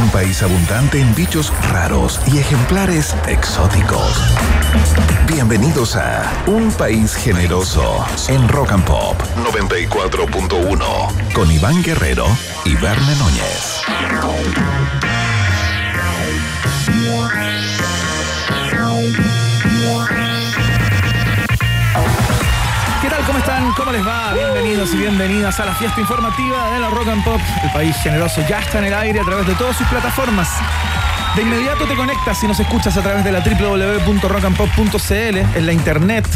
Un país abundante en bichos raros y ejemplares exóticos. Bienvenidos a Un País Generoso en Rock and Pop 94.1 con Iván Guerrero y Verne Núñez. ¿Cómo les va? Bienvenidos y bienvenidas a la fiesta informativa de la Rock and Pop. El país generoso ya está en el aire a través de todas sus plataformas. De inmediato te conectas y nos escuchas a través de la www.rockandpop.cl en la internet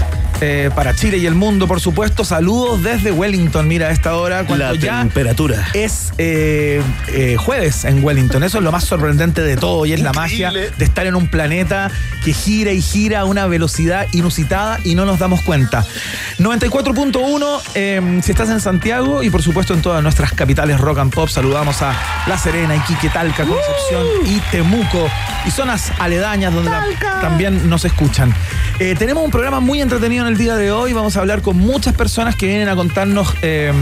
eh, para Chile y el mundo, por supuesto. Saludos desde Wellington. Mira, a esta hora cuando La ya temperatura. es eh, eh, jueves en Wellington. Eso es lo más sorprendente de todo y es la magia de estar en un planeta que gira y gira a una velocidad inusitada y no nos damos cuenta. 94.1 eh, si estás en Santiago y por supuesto en todas nuestras capitales rock and pop. Saludamos a La Serena, Iquique, Talca, Concepción y Temuco y zonas aledañas donde la- también nos escuchan. Eh, tenemos un programa muy entretenido en el día de hoy. Vamos a hablar con muchas personas que vienen a contarnos eh,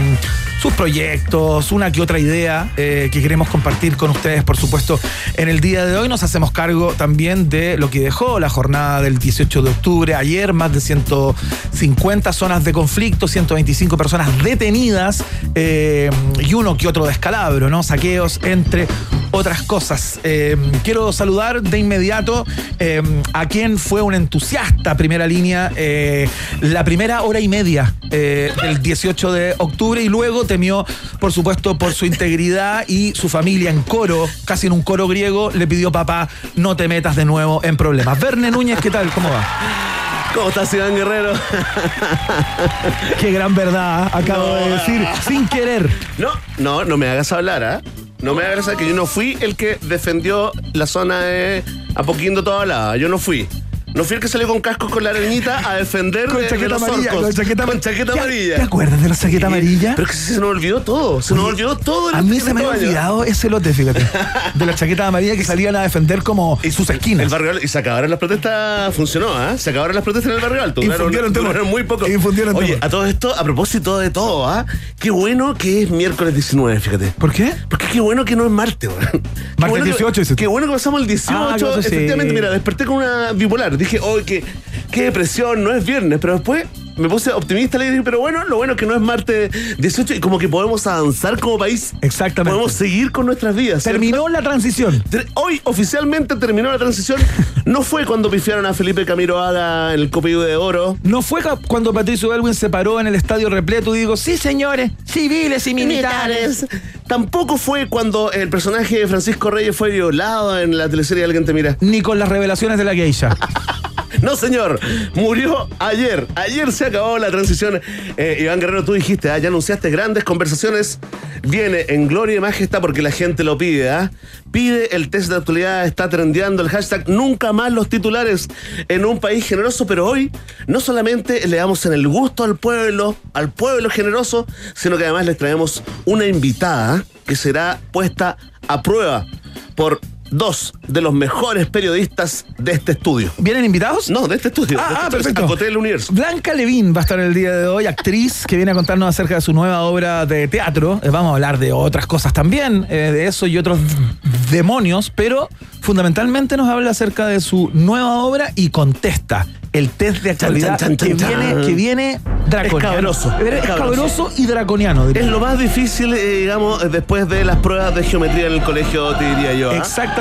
sus proyectos, una que otra idea eh, que queremos compartir con ustedes, por supuesto, en el día de hoy. Nos hacemos cargo también de lo que dejó la jornada del 18 de octubre. Ayer más de 150 zonas de conflicto, 125 personas detenidas eh, y uno que otro descalabro, ¿no? Saqueos, entre otras cosas. Eh, quiero saludar de inmediato a quien fue un entusiasta primera línea la primera hora y media del 18 de octubre y luego temió, por supuesto, por su integridad y su familia en coro, casi en un coro griego, le pidió papá, no te metas de nuevo en problemas. Verne Núñez, ¿qué tal? ¿Cómo va? ¿Cómo estás, Iván Guerrero? Qué gran verdad acabo de decir, sin querer. No, no, no me hagas hablar, ¿ah? No me hagas hablar que yo no fui el que defendió la zona de Apoquindo toda la. Yo no fui. No fui el que salió con cascos con la arenita a defender Con de- de chaqueta los amarilla, orcos. con chaqueta, Con chaqueta ¿Te- amarilla. ¿Te acuerdas de la chaqueta amarilla? Pero es que se nos olvidó todo. Se nos olvidó todo. en A este- mí en se me había olvidado ese lote, fíjate. De la chaqueta amarilla que salían a defender como Y sus El esquinas. barrio Alto- y se acabaron las protestas, funcionó, ¿ah? Se acabaron las protestas en el barrio alto. Infundieron Duraron, temor. duraron muy poco. Infundieron Oye, a todo esto, a propósito de todo, ¿ah? Qué bueno que es miércoles 19, fíjate. ¿Por qué? Porque qué bueno que no es martes, weón. Martes bueno que- 18, dices tú. Qué bueno que pasamos el 18. Ah, sí. Efectivamente, mira, desperté con una bipolar. Dije, oh, qué, qué depresión, no es viernes. Pero después me puse optimista le dije, pero bueno, lo bueno es que no es martes 18 y como que podemos avanzar como país. Exactamente. Podemos seguir con nuestras vidas. ¿cierto? Terminó la transición. Hoy oficialmente terminó la transición. No fue cuando pifiaron a Felipe Camiroaga en el Copido de Oro. No fue cuando Patricio Elwin se paró en el estadio repleto y dijo, sí señores, civiles y militares. Tampoco fue cuando el personaje de Francisco Reyes fue violado en la teleserie Alguien te mira. Ni con las revelaciones de la geisha. No, señor. Murió ayer. Ayer se acabó la transición. Eh, Iván Guerrero, tú dijiste, ah, ya anunciaste grandes conversaciones. Viene en gloria y majestad porque la gente lo pide. ¿ah? Pide el test de actualidad, está trendeando el hashtag nunca más los titulares en un país generoso. Pero hoy no solamente le damos en el gusto al pueblo, al pueblo generoso, sino que además les traemos una invitada que será puesta a prueba por dos de los mejores periodistas de este estudio. ¿Vienen invitados? No, de este estudio. Ah, de este ah, perfecto. Acoté el universo. Blanca Levín va a estar el día de hoy, actriz que viene a contarnos acerca de su nueva obra de teatro. Eh, Vamos a hablar de otras cosas también, eh, de eso y otros demonios, pero fundamentalmente nos habla acerca de su nueva obra y contesta el test de actualidad chan, chan, que, viene, que viene draconiano. Es escabroso. escabroso y draconiano. diría. Es lo más difícil, eh, digamos, después de las pruebas de geometría en el colegio, te diría yo.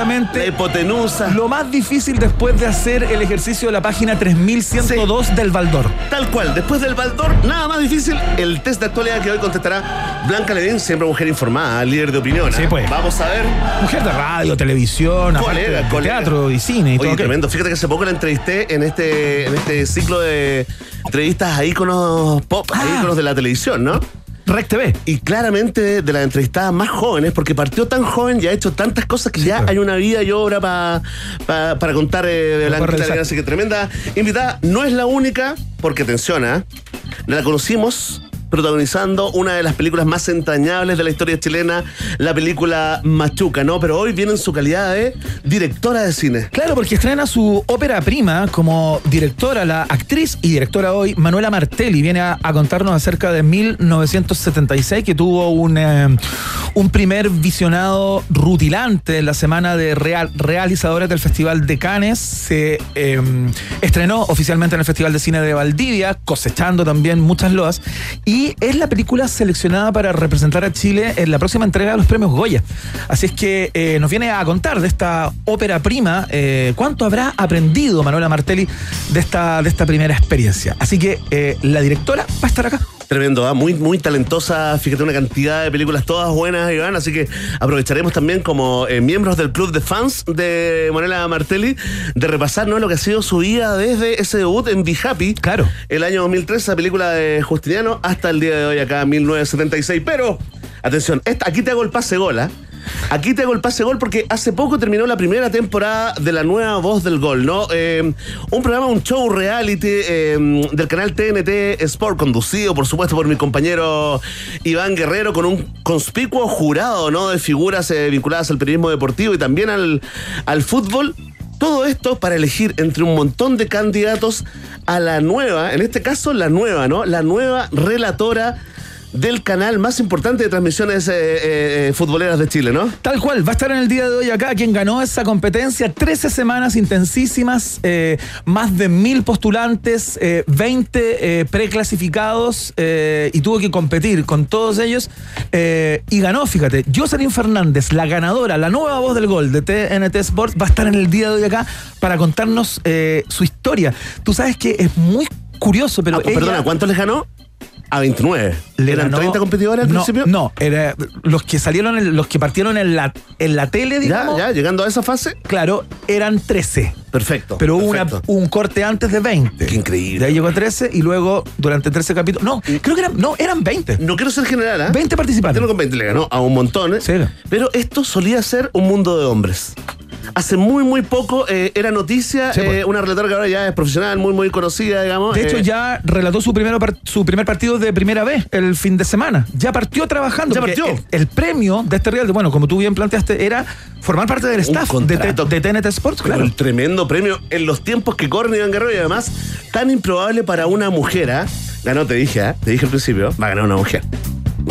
La hipotenusa. Lo más difícil después de hacer el ejercicio de la página 3102 del Baldor. Tal cual, después del Baldor, nada más difícil, el test de actualidad que hoy contestará Blanca Levín, siempre mujer informada, líder de opinión. ¿ah? Sí, pues. Vamos a ver. Mujer de radio, televisión, Colega, de teatro y cine y Oye, todo. tremendo. Fíjate que hace poco la entrevisté en este, en este ciclo de entrevistas a íconos pop, a Ah. íconos de la televisión, ¿no? Rec TV. Y claramente de las entrevistadas más jóvenes, porque partió tan joven y ha hecho tantas cosas que ya claro. hay una vida y obra pa- pa- para contar eh, realizar. Levín. Así que tremenda invitada. No es la única, porque atención, ¿ah? la conocimos protagonizando una de las películas más entrañables de la historia chilena, la película Machuca, ¿no? Pero hoy viene en su calidad de directora de cine. Claro, porque estrena su ópera prima como directora, la actriz y directora hoy, Manuela Martelli, viene a, contarnos acerca de 1976, que tuvo un, eh, un primer visionado rutilante en la semana de real, realizadores del Festival de Cannes. Se em, estrenó oficialmente en el Festival de Cine de Valdivia, cosechando también muchas loas. Y es la película seleccionada para representar a Chile en la próxima entrega de los premios Goya. Así es que eh, nos viene a contar de esta ópera prima eh, cuánto habrá aprendido Manuela Martelli de esta, de esta primera experiencia. Así que eh, la directora va a estar acá. Tremendo, ¿ah? muy, muy talentosa, fíjate, una cantidad de películas todas buenas, Iván, así que aprovecharemos también como eh, miembros del club de fans de Manuela Martelli de repasar ¿no? lo que ha sido su vida desde ese debut en Be Happy, claro. el año 2003, esa película de Justiniano, hasta el día de hoy acá, 1976. Pero, atención, aquí te hago el pase gola. Aquí te hago el pase gol porque hace poco terminó la primera temporada de la nueva voz del gol, ¿no? Eh, un programa, un show reality eh, del canal TNT Sport, conducido, por supuesto, por mi compañero Iván Guerrero, con un conspicuo jurado, ¿no? De figuras eh, vinculadas al periodismo deportivo y también al, al fútbol. Todo esto para elegir entre un montón de candidatos a la nueva, en este caso la nueva, ¿no? La nueva relatora del canal más importante de transmisiones eh, eh, eh, futboleras de Chile, ¿no? Tal cual, va a estar en el día de hoy acá quien ganó esa competencia, 13 semanas intensísimas, más de mil postulantes, 20 preclasificados y tuvo que competir con todos ellos y ganó, fíjate, Jocelyn Fernández, la ganadora, la nueva voz del gol de TNT Sports, va a estar en el día de hoy acá para contarnos su historia. Tú sabes que es muy curioso, pero... Ah, perdona, ¿cuánto les ganó? A 29. ¿Le ¿Eran 30 competidores al principio? No, era, los que salieron, los que partieron en la, en la tele, digamos. Ya, ya, llegando a esa fase. Claro, eran 13. Perfecto. Pero hubo un corte antes de 20. Qué increíble. De ahí llegó a 13 y luego durante 13 capítulos. No, creo que eran, no, eran 20. No quiero ser general, ¿eh? 20 participantes. con 20 le ganó a un montón, ¿eh? Sí. Pero esto solía ser un mundo de hombres hace muy, muy poco eh, era noticia, pues. eh, una relatora que ahora ya es profesional, muy, muy conocida, digamos. De hecho, eh, ya relató su, primero su primer partido de primera vez el fin de semana. Ya partió trabajando. Ya partió. El, premio de este real, bueno, como tú bien planteaste, era formar parte del staff de, de, TNT Sports, claro. El tremendo premio en los tiempos que corren Iván Guerrero y además tan improbable para una mujer, ¿ah? Ganó, te dije, ¿ah? te dije al principio, va a ganar una mujer.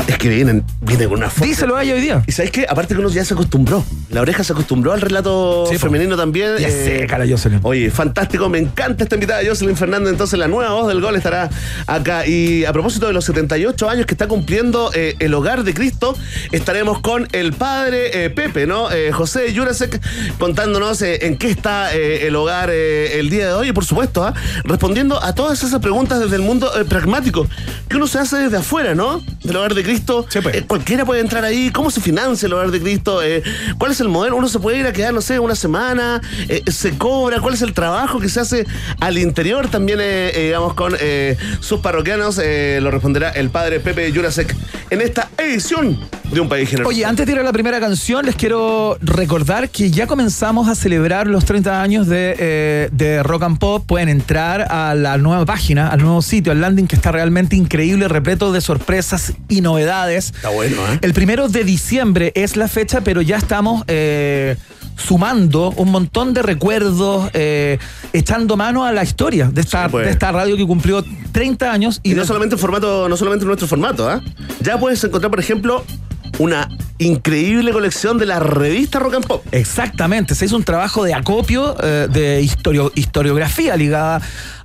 Es que vienen, viene con una foto. Díselo a ella hoy día. Y sabes qué? Aparte que uno ya se acostumbró. La oreja se acostumbró al relato femenino también. Ya sé, eh, cara, Jocelyn. Oye, fantástico. Me encanta esta invitada, Jocelyn Fernández. Entonces, la nueva voz del gol estará acá. Y a propósito de los 78 años que está cumpliendo eh, el hogar de Cristo, estaremos con el padre eh, Pepe, ¿no? José Jurasek, contándonos en qué está el hogar el día de hoy. Y por supuesto, ¿ah? respondiendo a todas esas preguntas desde el mundo pragmático que uno se hace desde afuera, ¿no? Del hogar de de Cristo. Pues. Eh, cualquiera puede entrar ahí. ¿Cómo se financia el hogar de Cristo? Eh, ¿Cuál es el modelo? Uno se puede ir a quedar, no sé, una semana. Eh, ¿Se cobra? ¿Cuál es el trabajo que se hace al interior? También, digamos, con sus parroquianos. lo responderá el padre Pepe Jurasek en esta edición de Un País Generoso. Oye, antes de ir a la primera canción, les quiero recordar que ya comenzamos a celebrar los 30 años de, de Rock and Pop. Pueden entrar a la nueva página, al nuevo sitio, al landing que está realmente increíble, repleto de sorpresas y novedades. Está bueno, ¿eh? El primero de diciembre es la fecha, pero ya estamos eh, sumando un montón de recuerdos, eh, echando mano a la historia de esta, pues. de esta radio que cumplió 30 años. Y, no solamente en formato, no solamente nuestro formato, ¿ah? Ya puedes encontrar, por ejemplo, una increíble colección de la revista Rock and Pop. Exactamente, se hizo un trabajo de acopio, eh, de historiografía ligada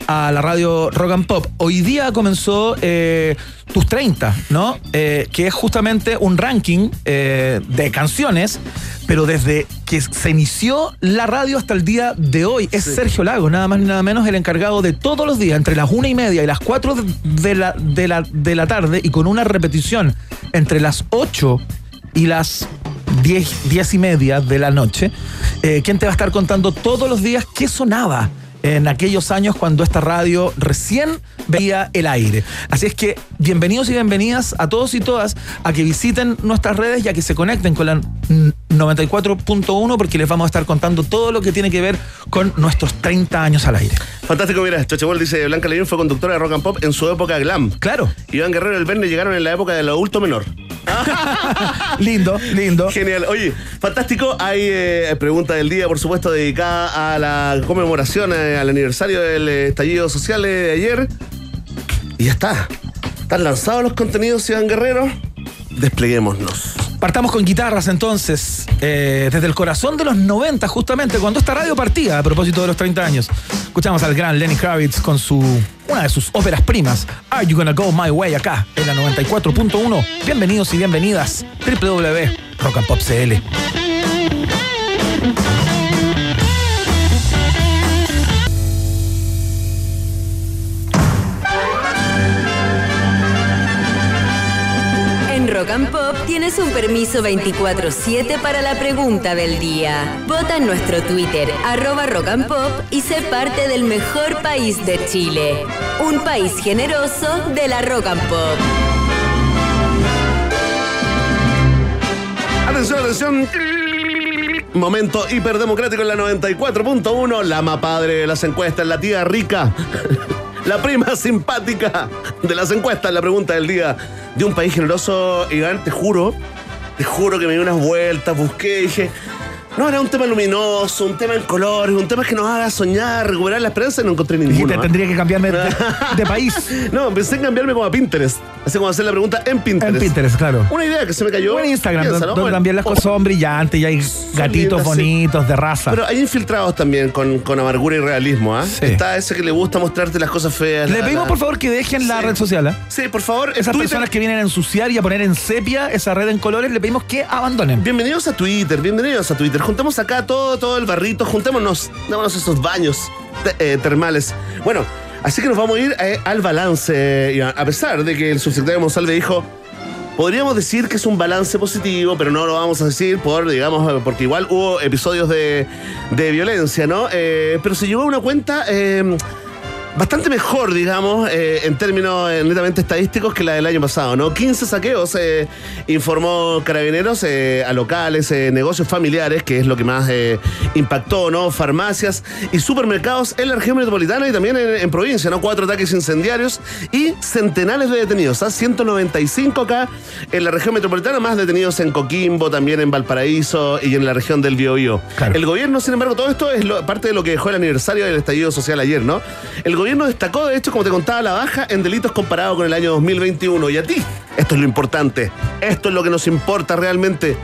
a la radio Rock and Pop. Hoy día comenzó eh, Tus 30, ¿no? Eh, que es justamente un ranking de canciones, pero desde que se inició la radio hasta el día de hoy. Es Sergio Lago, nada más ni nada menos, el encargado de todos los días, entre las una y media y las cuatro de la, de la, de la tarde, y con una repetición entre las 8 y las 10, y media de la noche, eh, ¿quién te va a estar contando todos los días qué sonaba en aquellos años cuando esta radio recién veía el aire. Así es que bienvenidos y bienvenidas a todos y todas a que visiten nuestras redes y a que se conecten con la 94.1 porque les vamos a estar contando todo lo que tiene que ver con nuestros 30 años al aire. Fantástico, mira, Chochebol dice, Blanca Levín fue conductora de rock and pop en su época glam. Claro. Iván Guerrero y el Verne llegaron en la época del adulto menor. lindo, lindo. Genial. Oye, fantástico. Hay eh, pregunta del día, por supuesto, dedicada a la conmemoración, eh, al aniversario del eh, estallido social de ayer. Y ya está. Están lanzados los contenidos, Iván Guerrero. Despleguémonos. Partamos con guitarras entonces, eh, desde el corazón de los 90, justamente, cuando esta radio partía, a propósito de los 30 años. Escuchamos al gran Lenny Kravitz con su una de sus óperas primas, Are You Gonna Go My Way, acá, en la 94.1. Bienvenidos y bienvenidas, www.rockandpopcl. Rock and Pop tienes un permiso 24-7 para la pregunta del día. Vota en nuestro Twitter, arroba Rock and Pop, y sé parte del mejor país de Chile. Un país generoso de la Rock and Pop. Atención, atención. Momento hiperdemocrático en la 94.1. La más padre de las encuestas, la tía rica. La prima simpática de las encuestas, la pregunta del día. De un país generoso, Iván, te juro, te juro que me di unas vueltas, busqué, dije, no, era un tema luminoso, un tema en colores, un tema que nos haga soñar, recuperar la esperanza y no encontré ninguno. Dijiste, ¿ah? tendría que cambiarme de, de país. No, pensé en cambiarme como a Pinterest. Así como hacer la pregunta en Pinterest. En Pinterest, claro. Una idea que se me cayó. O en Instagram, Piénsalo, donde, también las cosas son brillantes y hay gatitos lindas, sí. bonitos de raza. Pero hay infiltrados también con, con amargura y realismo, ¿ah? Sí. Está ese que le gusta mostrarte las cosas feas. Le la- pedimos la- por favor que dejen la red social. ¿eh? Sí, por favor. Esas Twitter. personas que vienen a ensuciar y a poner en sepia esa red en colores, le pedimos que abandonen. Bienvenidos a Twitter, bienvenidos a Twitter. Juntemos acá todo, todo el barrito, juntémonos, démonos esos baños eh, termales. Bueno, así que nos vamos a ir eh, al balance. A pesar de que el subsecretario Monsalve dijo, podríamos decir que es un balance positivo, pero no lo vamos a decir por, digamos, porque igual hubo episodios de, de violencia, ¿no? Eh, pero se llevó a una cuenta... bastante mejor, digamos, eh, en términos eh, netamente estadísticos que la del año pasado, ¿no? 15 saqueos, eh, informó Carabineros eh, a locales, negocios familiares, que es lo que más impactó, ¿no? Farmacias y supermercados en la región metropolitana y también en, en provincia, ¿no? Cuatro ataques incendiarios y centenares de detenidos, ¿ah? 195 acá en la región metropolitana, más detenidos en Coquimbo, también en Valparaíso y en la región del Biobío. Claro. El gobierno, sin embargo, todo esto es lo- parte de lo que dejó el aniversario del estallido social ayer, ¿no? El gobierno destacó, de hecho, como te contaba, la baja en delitos comparado con el año 2021. Y a ti, esto es lo importante. Esto es lo que nos importa realmente.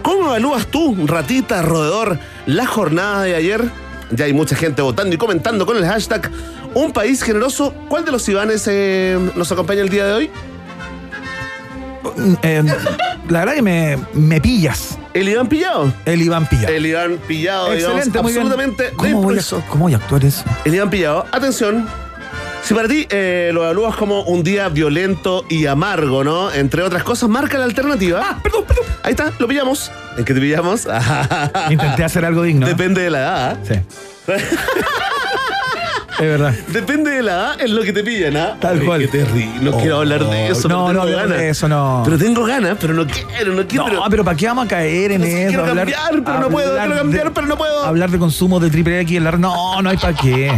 ¿Cómo evalúas tú, ratita, roedor, la jornada de ayer? Ya hay mucha gente votando y comentando con el hashtag Un país generoso. ¿Cuál de los Ivanes eh, nos acompaña el día de hoy? Eh, la verdad que me, me pillas, El Iván Pillado. el Iván Pilla. El Iván Pillado, Excelente, digamos, muy bien. absolutamente de ¿Cómo voy, a, improviso. ¿Cómo voy a actuar eso? El Iván Pillado, atención. Si para ti eh, lo evalúas como un día violento y amargo, ¿no? Entre otras cosas, marca la alternativa. Ah, perdón, perdón. Ahí está, lo pillamos. ¿En qué te pillamos? Intenté hacer algo digno. Depende de la edad. Sí. es verdad. Depende de la edad en lo que te pillan, ¿ah? Tal cual. Qué terrible. No Oh, quiero hablar de eso. no, pero no, tengo hablemos ganas. eso, no. Pero tengo ganas, pero no quiero, no quiero. No, pero ¿para qué vamos a caer en No sé, eso? quiero cambiar, pero no puedo, hablar quiero cambiar, de- pero no puedo. Hablar de consumo de triple X en la. No, no hay para qué.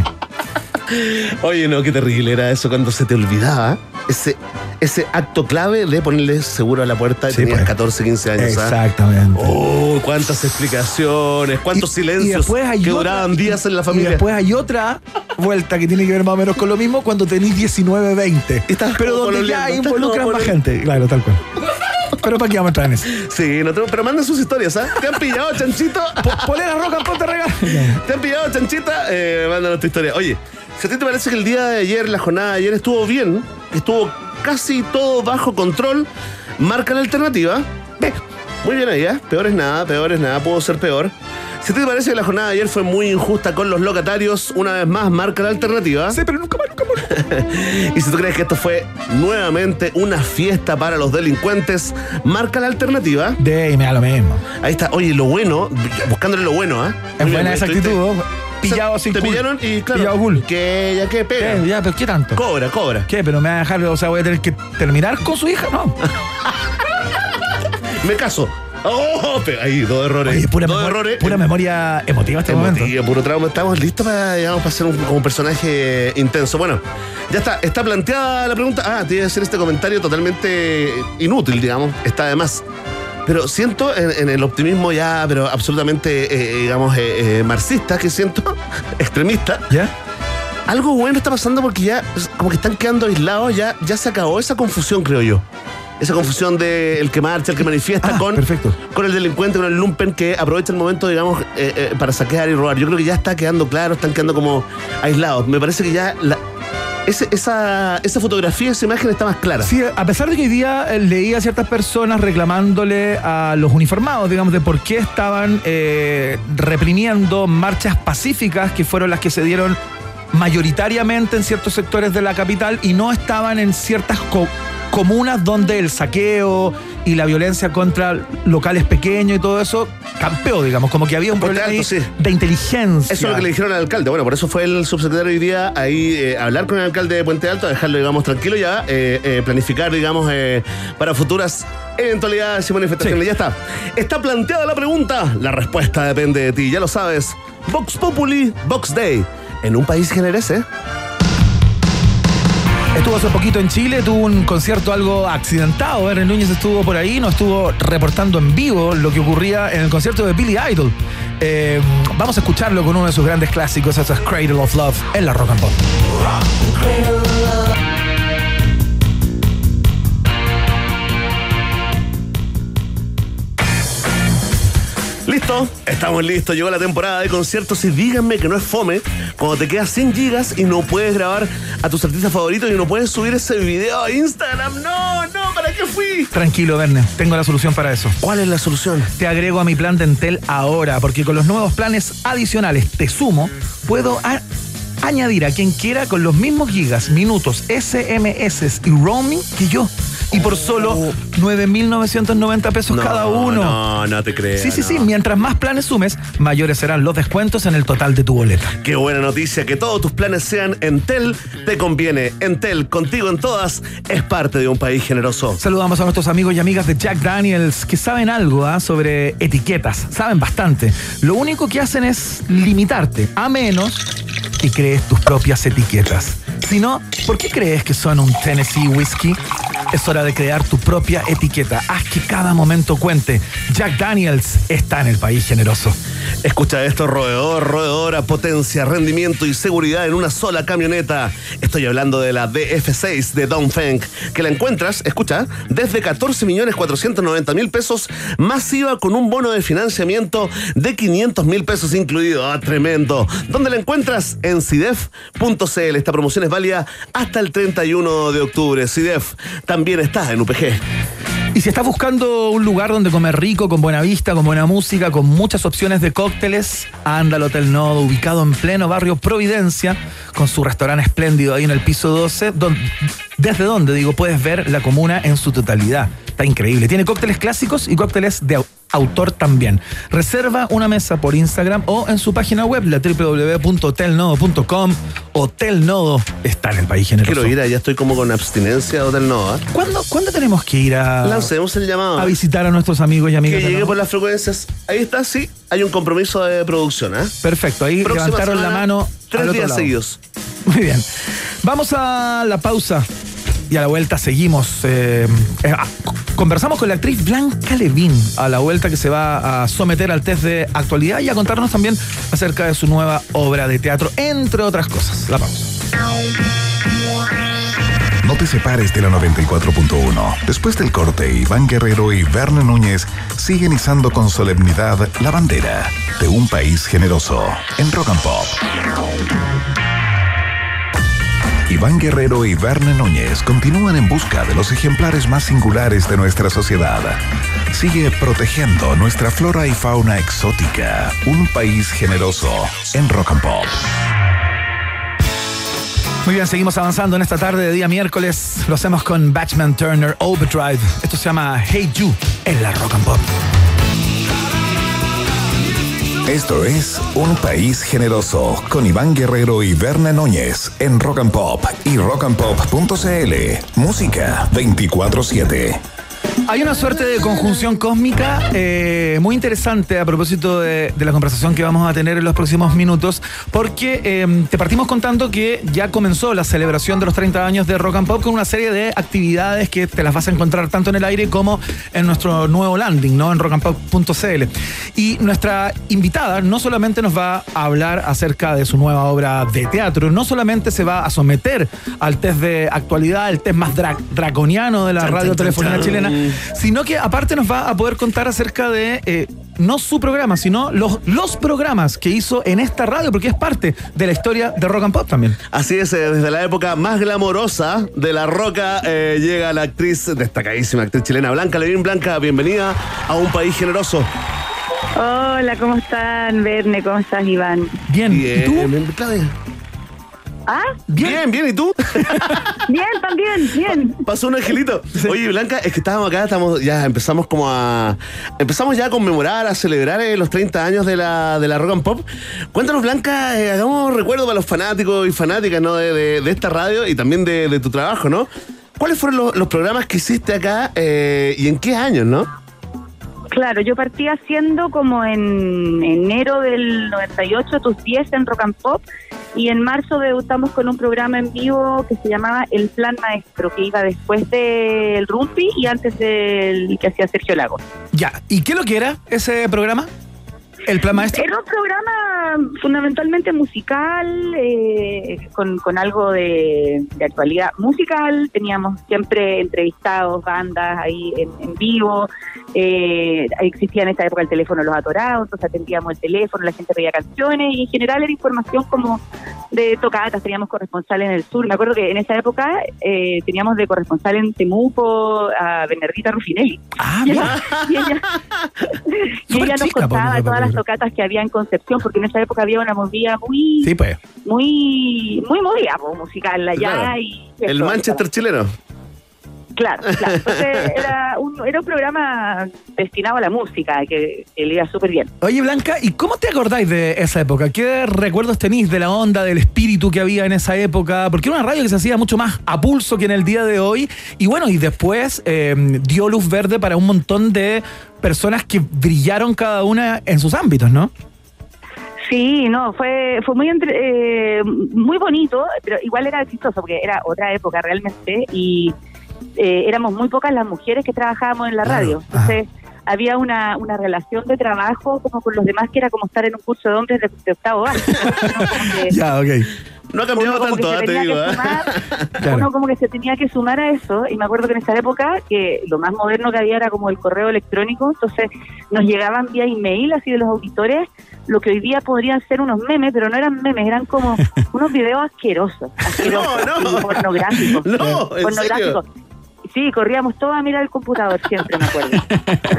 Oye, no, qué terrible era eso cuando se te olvidaba ese, ese acto clave de ponerle seguro a la puerta Sí, tenías pues. 14, 15 años. ¿ah? Exactamente. Oh, cuántas explicaciones, cuántos Y- silencios que otra- duraban días en la Y familia. después hay otra vuelta que tiene que ver más o menos con lo mismo cuando tenés 19, 20. Y estás Pero donde ya involucran más gente. Claro, tal cual. Pero ¿para qué vamos a entrar en eso? Sí, no tengo- pero manden sus historias, ¿ah? ¿Te han pillado, chanchito? Polera roja, ponte regalo. ¿Te han pillado, chanchita? Eh, mándanos tu historia. Oye, si a ti te parece que el día de ayer, la jornada de ayer estuvo bien, estuvo casi todo bajo control, marca la alternativa. Muy bien ¿eh? Peor es nada, peor es nada, pudo ser peor. Si te parece que la jornada de ayer fue muy injusta con los locatarios, una vez más marca la alternativa. Sí, pero nunca más, nunca más. Y si tú crees que esto fue nuevamente una fiesta para los delincuentes, marca la alternativa. De y me da lo mismo. Ahí está. Oye, lo bueno, buscándole lo bueno, ¿ah? Es Muy buena bien, esa actitud. Pillado sin Te cool. pillaron y claro. Pillado cool. Que ya que pega. ¿Qué? Ya, pero ¿qué tanto? Cobra, cobra. ¿Qué? ¿Pero me va a dejar, o sea, voy a tener que terminar con su hija? No. Me caso. Oh, pero ahí, dos errores. Oye, pura, dos memoria, errores. pura memoria emotiva este momento. Emotiva, puro trauma. Estamos listos para, digamos, para ser un, personaje intenso. Bueno, ya está. Está planteada la pregunta. Ah, te iba a hacer este comentario totalmente inútil, digamos. Está de más. Pero siento en, en el optimismo ya, pero absolutamente, eh, digamos, eh, eh, marxista, que siento, extremista. ¿Ya? Algo bueno está pasando porque ya, como que están quedando aislados, ya, ya se acabó esa confusión, creo yo. Esa confusión de el que marcha, el que manifiesta Ah, con, perfecto. con el delincuente, con el lumpen que aprovecha el momento, digamos, eh, eh, para saquear y robar. Yo creo que ya está quedando claro, están quedando como aislados. Me parece que ya la- ese- esa, esa fotografía, esa imagen está más clara. Sí, a pesar de que hoy día eh, leía a ciertas personas reclamándole a los uniformados, digamos, de por qué estaban eh, reprimiendo marchas pacíficas que fueron las que se dieron mayoritariamente en ciertos sectores de la capital y no estaban en ciertas co- comunas donde el saqueo y la violencia contra locales pequeños y todo eso campeó, digamos, como que había un problema Alto, sí. de inteligencia. Eso es lo que le dijeron al alcalde. Bueno, por eso fue el subsecretario hoy día ahí eh, a hablar con el alcalde de Puente Alto, a dejarlo, digamos, tranquilo ya, eh, eh, planificar, digamos, para futuras eventualidades y manifestaciones. Sí. Ya está. Está planteada la pregunta. La respuesta depende de ti, ya lo sabes. Vox Populi, Vox Day. En un país generese. Estuvo hace poquito en Chile, tuvo un concierto algo accidentado. Eren Núñez estuvo por ahí, nos estuvo reportando en vivo lo que ocurría en el concierto de Billy Idol. Eh, vamos a escucharlo con uno de sus grandes clásicos, eso es Cradle of Love, en la Rock and Pop. Estamos listos. Llegó la temporada de conciertos y díganme que no es fome cuando te quedas 100 gigas y no puedes grabar a tus artistas favoritos y no puedes subir ese video a Instagram. No, no, ¿para qué fui? Tranquilo, Verne, tengo la solución para eso. ¿Cuál es la solución? Te agrego a mi plan de Entel ahora, porque con los nuevos planes adicionales Te Sumo, puedo añadir a quien quiera con los mismos gigas, minutos, SMS y roaming que yo. Y por solo 9.990 pesos cada uno. No, no te creas. Sí, sí, sí. Mientras más planes sumes, mayores serán los descuentos en el total de tu boleta. Qué buena noticia, que todos tus planes sean Entel, te conviene. Entel, contigo en todas, es parte de un país generoso. Saludamos a nuestros amigos y amigas de Jack Daniels que saben algo ¿ah? sobre etiquetas. Saben bastante. Lo único que hacen es limitarte, a menos que crees tus propias etiquetas. Si no, ¿por qué crees que son un Tennessee Whiskey? Es hora de crear tu propia etiqueta. Haz que cada momento cuente. Jack Daniels está en el país generoso. Escucha esto, roedor, roedora, potencia, rendimiento y seguridad en una sola camioneta. Estoy hablando de la DF6 de Dongfeng, que la encuentras, escucha, desde 14 millones 490 mil pesos, masiva con un bono de financiamiento de 500 mil pesos incluido. ¡Ah, tremendo! ¿Dónde la encuentras? En CIDEF.cl. Esta promoción es válida hasta el 31 de octubre. CIDEF también está en UPG. Y si estás buscando un lugar donde comer rico, con buena vista, con buena música, con muchas opciones de cócteles, anda al Hotel Nodo, ubicado en pleno barrio Providencia, con su restaurante espléndido ahí en el piso 12, don- desde donde, digo, puedes ver la comuna en su totalidad. Está increíble. Tiene cócteles clásicos y cócteles de autor también. Reserva una mesa por Instagram o en su página web, la www.hotelnodo.com. Hotel Nodo está en el país generoso. Quiero ir, ya estoy como con abstinencia de Hotel Nova. ¿Cuándo, cuándo tenemos que ir a, Lancemos el llamado. a visitar a nuestros amigos y amigas? Que llegue Nodo? por las frecuencias. Ahí está, sí. Hay un compromiso de producción, ¿ah? Perfecto, ahí Próxima levantaron la mano. Tres días lado. seguidos. Muy bien. Vamos a la pausa y a la vuelta seguimos. eh, eh, ah, conversamos con la actriz Blanca Levín a la vuelta que se va a someter al test de actualidad y a contarnos también acerca de su nueva obra de teatro, entre otras cosas. La pausa. No te separes de la 94.1. Después del corte, Iván Guerrero y Verne Núñez siguen izando con solemnidad la bandera de un país generoso en Rock and Pop. Iván Guerrero y Verne Núñez continúan en busca de los ejemplares más singulares de nuestra sociedad. Sigue protegiendo nuestra flora y fauna exótica. Un país generoso en Rock and Pop. Muy bien, seguimos avanzando en esta tarde de día miércoles. Lo hacemos con Batchman Turner Overdrive. Esto se llama Hey You en la Rock and Pop. Esto es Un País Generoso con Iván Guerrero y Verne Núñez en Rock and Pop y rockandpop.cl. Música 24-7. Hay una suerte de conjunción cósmica eh, muy interesante a propósito de, de, la conversación que vamos a tener en los próximos minutos, porque eh, te partimos contando que ya comenzó la celebración de los 30 años de Rock and Pop con una serie de actividades que te las vas a encontrar tanto en el aire como en nuestro nuevo landing, ¿no? En rockandpop.cl. Y nuestra invitada no solamente nos va a hablar acerca de su nueva obra de teatro, no solamente se va a someter al test de actualidad, el test más dra draconiano de la radiotelefonía chilena, sino que aparte nos va a poder contar acerca de eh, no su programa, sino los, los programas que hizo en esta radio, porque es parte de la historia de Rock and Pop también. Así es, eh, desde la época más glamorosa de la roca eh, llega la actriz, destacadísima actriz chilena, Blanca Levín. Blanca, bienvenida a un país generoso. Hola, ¿cómo están, Verne? ¿Cómo estás, Iván? Bien, Bien, ¿y tú? bien. ¿Ah? Bien, bien, ¿y tú? Bien, también, bien. Pasó un angelito. Oye, Blanca, es que estábamos acá, estamos, ya empezamos como a. Empezamos ya a conmemorar, a celebrar eh, los 30 años de la, de la Rock and Pop. Cuéntanos, Blanca, eh, hagamos un recuerdo para los fanáticos y fanáticas ¿no? de, de- de esta radio y también de, de tu trabajo, ¿no? ¿Cuáles fueron los, los programas que hiciste acá eh, y en qué años, no? Claro, yo partí haciendo como en enero del 98 tus 10 en Rock and Pop y en marzo debutamos con un programa en vivo que se llamaba El Plan Maestro, que iba después del Rumpi y antes del que hacía Sergio Lago. Ya, ¿y qué lo que era ese programa? ¿El plan maestro? Era un programa fundamentalmente musical, eh, con, con algo de, de actualidad musical. Teníamos siempre entrevistados, bandas ahí en, en vivo. Eh, existía en esa época el teléfono los atorados, entonces atendíamos el teléfono, la gente pedía canciones y en general era información como de tocatas. Teníamos corresponsal en el sur. Me acuerdo que en esa época eh, teníamos de corresponsal en Temuco a Bernardita Rufinelli. Ah, Y ella, y ella, y Súper ella nos pues, contaba todas las. Tocatas que había en Concepción, porque en esa época había una movida muy, Sí, pues. muy, muy movida, pues, musical allá Claro. y El Manchester chileno. Claro, claro. Entonces era un, era un programa destinado a la música, que, que le iba súper bien. Oye, Blanca, ¿y cómo te acordáis de esa época? ¿Qué recuerdos tenéis de la onda, del espíritu que había en esa época? Porque era una radio que se hacía mucho más a pulso que en el día de hoy. Y bueno, y después eh, dio luz verde para un montón de personas que brillaron cada una en sus ámbitos, ¿no? Sí, no, fue fue muy entre- eh, muy bonito, pero igual era chistoso porque era otra época realmente y eh, éramos muy pocas las mujeres que trabajábamos en la Claro, radio. Entonces había una, una relación de trabajo como con los demás que era como estar en un curso de hombres de, de octavo que- Ya, ok. No ha cambiado tanto, que ah, se te tenía digo. que ¿eh? sumar, Claro. uno como que se tenía que sumar a eso y me acuerdo que en esa época que lo más moderno que había era como el correo electrónico entonces nos llegaban vía email así de los auditores lo que hoy día podrían ser unos memes pero no eran memes eran como unos videos asquerosos asquerosos No, no. pornográficos No, ¿en pornográficos Sí, corríamos todos a mirar el computador siempre, me acuerdo.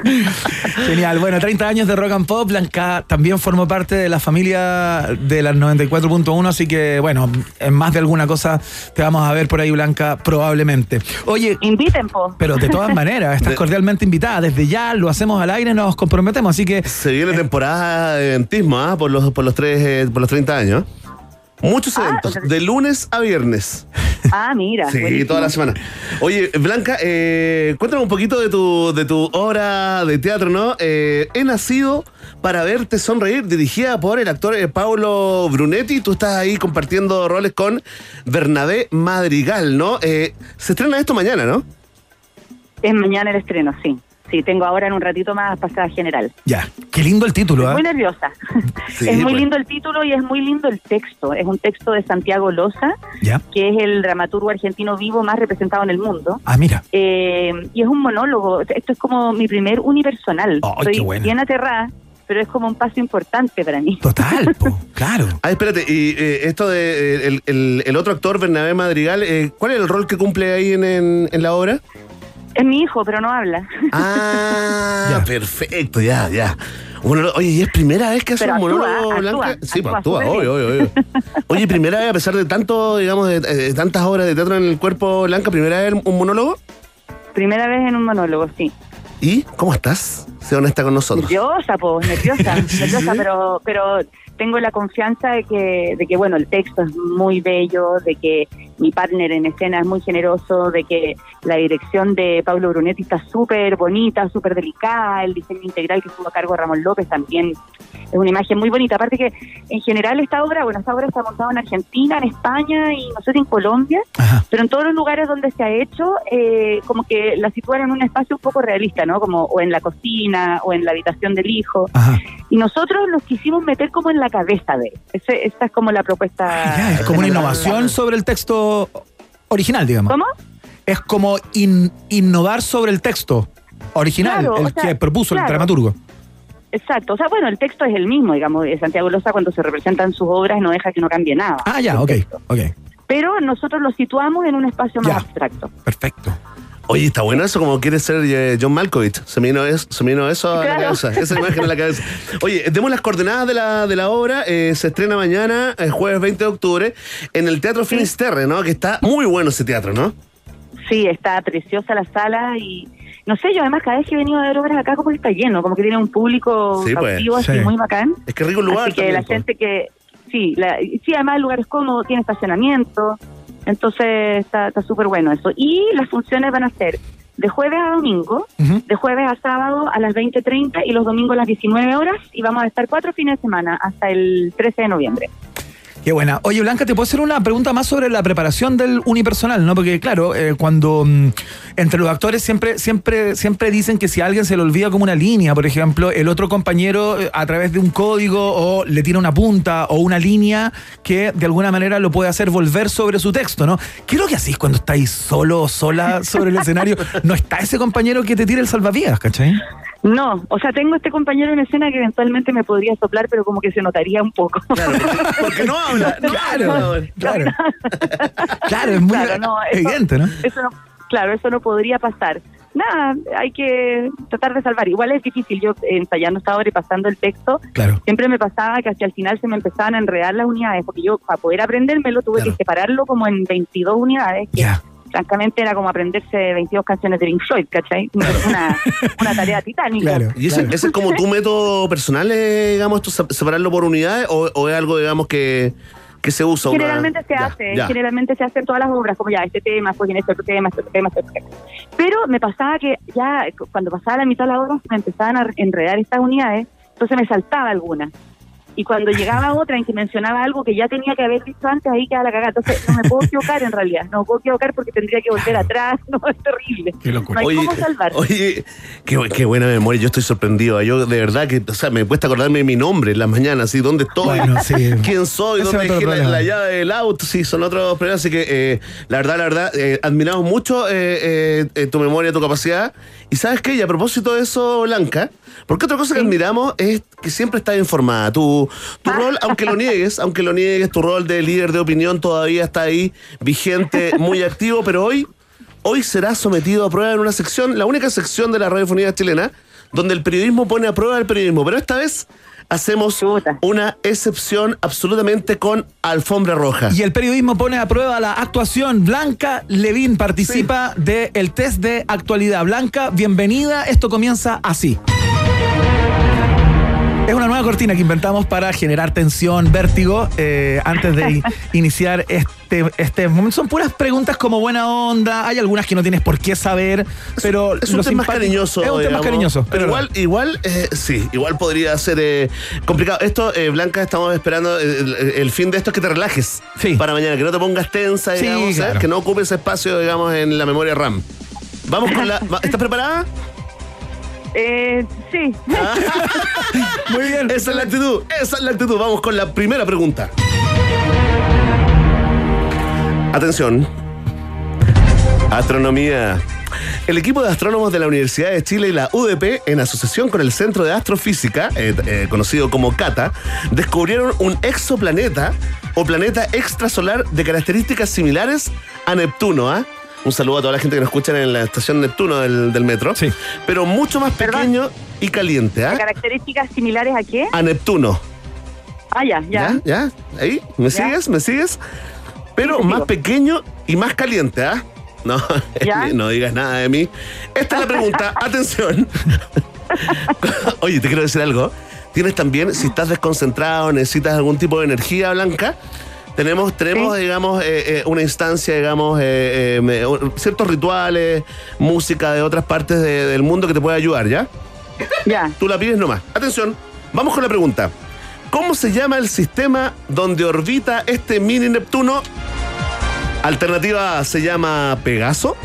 Genial. Bueno, 30 años de Rock and Pop. Blanca también formó parte de la familia de las 94.1, así que, bueno, en más de alguna cosa te vamos a ver por ahí, Blanca, probablemente. Oye, Inviten, po. pero de todas maneras, estás De- cordialmente invitada. Desde ya lo hacemos al aire, nos comprometemos, así que Se viene temporada de eventismo ¿ah? por, los, por, los tres, eh, por los 30 años. Muchos Ah, eventos, de lunes a viernes. Ah, mira. Sí, buenísimo. toda la semana. Oye, Blanca, eh, cuéntame un poquito de tu, de tu obra de teatro, ¿no? Eh, He nacido para verte sonreír, dirigida por el actor eh, Paulo Brunetti. Tú estás ahí compartiendo roles con Bernabé Madrigal, ¿no? Eh, se estrena esto mañana, ¿no? Es mañana el estreno, sí. Sí, tengo ahora en un ratito más pasada general. ya. Qué lindo el título, ¿ah? Muy nerviosa. Sí, es muy lindo el título y es muy lindo el texto. Es un texto de Santiago Loza, Ya. que es el dramaturgo argentino vivo más representado en el mundo. Ah, mira. Eh, y es un monólogo. Esto es como mi primer unipersonal. Ay, Estoy qué bueno. bien aterrada. pero es como un paso importante para mí. Total, po, claro. Ah, espérate, y eh, esto de eh, el, el- el otro actor, Bernabé Madrigal, eh, ¿cuál es el rol que cumple ahí en, en- en la obra? Es mi hijo, pero no habla. Ah, Ya. perfecto, ya, ya. Monólogo- oye, ¿y es primera vez que hace Pero un actúa, monólogo actúa, Blanca? Sí, pues actúa obvio, obvio, obvio. Oye, primera vez, a pesar de tanto, digamos, de, de tantas obras de teatro en el cuerpo Blanca, primera vez un monólogo. Primera vez en un monólogo, sí. ¿Y cómo estás? Sé honesta con nosotros. Nerviosa, pues, nerviosa, nerviosa, pero, pero tengo la confianza de que, de que, bueno, el texto es muy bello, de que mi partner en escena es muy generoso, de que la dirección de Pablo Brunetti está súper bonita, súper delicada, el diseño integral que estuvo a cargo de Ramón López también es una imagen muy bonita. Aparte que, en general, esta obra, bueno, esta obra está montada en Argentina, en España y no sé si en Colombia, Ajá. pero en todos los lugares donde se ha hecho, eh, como que la sitúan en un espacio un poco realista, ¿no? Como o en la cocina o en la habitación del hijo. Ajá. Y nosotros los quisimos meter como en la cabeza de él. Ese, esa es como la propuesta. Ah, ya, es como una innovación sobre el texto original, digamos. ¿Cómo? Es como in- innovar sobre el texto original, Claro, el o sea, que propuso el dramaturgo. Exacto. O sea, bueno, el texto es el mismo, digamos. de Santiago Loza cuando se representan sus obras no deja que no cambie nada. Ah, ya, ok, texto. ok. Pero nosotros lo situamos en un espacio más Ya. abstracto. Perfecto. Oye, está bueno eso como quiere ser eh, John Malkovich. Se me vino eso, se me vino eso a la cabeza, esa imagen en la cabeza. Oye, demos las coordenadas de la, de la obra. eh, se estrena mañana, el jueves 20 de octubre, en el Teatro Finisterre, ¿no? Que está muy bueno ese teatro, ¿no? Sí, está preciosa la sala y no sé, yo además cada vez que he venido a ver obras acá como que está lleno, como que tiene un público Sí, pues. cautivo así Sí. muy bacán. Es que rico el lugar Así que también, la po. gente que, sí, la, sí, además el lugar es cómodo, tiene estacionamiento, entonces está está súper bueno eso. Y las funciones van a ser de jueves a domingo, de jueves a sábado a las 20.30 y los domingos a las 19 horas y vamos a estar cuatro fines de semana hasta el 13 de noviembre. Qué buena. Oye, Blanca, te puedo hacer una pregunta más sobre la preparación del unipersonal, ¿no? Porque, claro, eh, cuando mm, entre los actores siempre, siempre, siempre dicen que si a alguien se le olvida como una línea, por ejemplo, el otro compañero eh, a través de un código o le tira una punta o una línea que de alguna manera lo puede hacer volver sobre su texto, ¿no? ¿Qué es lo que hacís cuando estáis solo o sola sobre el escenario? No está ese compañero que te tira el salvavidas, ¿cachai? No, o sea, tengo este compañero en escena que eventualmente me podría soplar, pero como que se notaría un poco. Claro, porque, porque no habla. Claro, claro. Claro, es muy Claro, no, eso- evidente, ¿no? Eso no, claro, eso no podría pasar. Nada, hay que tratar de salvar. Igual es difícil. Yo ensayando esta obra y pasando el texto, Claro. siempre me pasaba que hacia el final se me empezaban a enredar las unidades, porque yo para poder aprendérmelo tuve Claro. que separarlo como en 22 unidades, que Ya. Francamente era como aprenderse 22 canciones de Pink Floyd, ¿cachai? Una, una tarea titánica. Claro. ¿Y ese, claro. ese es como tu método personal, eh, digamos, esto, se- separarlo por unidades o, o es algo, digamos, que, que se usa? una- Generalmente se Ya, hace, ya. generalmente se hace en todas las obras, como ya este tema, pues en este otro tema, este otro tema, este otro tema. Pero me pasaba que ya cu- cuando pasaba la mitad de la obra me empezaban a enredar estas unidades, entonces me saltaba alguna. Y cuando llegaba otra en que mencionaba algo que ya tenía que haber visto antes, ahí quedaba la cagada. Entonces no me puedo equivocar en realidad, no me puedo equivocar porque tendría que volver atrás, no, es terrible. Qué locura. No hay cómo salvar. Oye, qué, qué buena memoria, yo estoy sorprendido. Yo de verdad que, o sea, me cuesta acordarme de mi nombre en las mañanas, ¿sí? ¿Dónde estoy? Bueno, sí. ¿Quién soy? Ese ¿Dónde dejé la, la llave del auto? Sí, son otros problemas. Así que, eh, la verdad, la verdad, eh, admiramos mucho eh, eh, eh, tu memoria, tu capacidad. Y sabes qué, y a propósito de eso, Blanca, porque otra cosa que admiramos es que siempre estás informada. Tu, tu rol, aunque lo niegues, aunque lo niegues, tu rol de líder de opinión todavía está ahí, vigente, muy activo, pero hoy hoy será sometido a prueba en una sección, la única sección de la radiofonía chilena, donde el periodismo pone a prueba el periodismo. Pero esta vez hacemos Chuta. una excepción absolutamente con alfombra roja. Y el periodismo pone a prueba la actuación. Blanca Levín participa del test de actualidad. Blanca, bienvenida. Esto comienza así. Es una nueva cortina que inventamos para generar tensión, vértigo, eh, antes de iniciar este, este momento. Son puras preguntas como buena onda. Hay algunas que no tienes por qué saber, pero es un tema más cariñoso. Es un tema más cariñoso. Pero igual, igual, eh, sí, igual podría ser eh, complicado. Esto, eh, Blanca, estamos esperando. El, el fin de esto es que te relajes Sí. para mañana, que no te pongas tensa, Sí, digamos, ¿sabes? claro. que no ocupes espacio, digamos, en la memoria RAM. Vamos con la. ¿Estás preparada? Eh, sí, Muy bien. Esa es la actitud, esa es la actitud. Vamos con la primera pregunta. Atención. Astronomía. El equipo de astrónomos de la Universidad de Chile y la UDP, en asociación con el Centro de Astrofísica, eh, eh, conocido como CATA, descubrieron un exoplaneta o planeta extrasolar de características similares a Neptuno. ¿ah? Un saludo a toda la gente que nos escucha en la estación Neptuno del, del metro. Sí. Pero mucho más pequeño y caliente. ¿ah? ¿De características similares a qué? A Neptuno. Ah, ya, ya. ¿Ya? ¿Ya? ¿Ahí? ¿Me Ya. sigues? ¿Me sigues? Pero Sí, más sigo. pequeño y más caliente, ¿ah? No, ¿Ya? no digas nada de mí. Esta es la pregunta. Atención. Oye, te quiero decir algo. Tienes también, si estás desconcentrado, necesitas algún tipo de energía blanca, tenemos, tenemos Sí. digamos, eh, eh, una instancia, digamos, eh, ciertos rituales, música de otras partes de- del mundo que te puede ayudar, ¿ya? Ya. Tú la pides nomás. Atención, vamos con la pregunta. ¿Cómo se llama el sistema donde orbita este mini Neptuno? Alternativa A se llama Pegaso.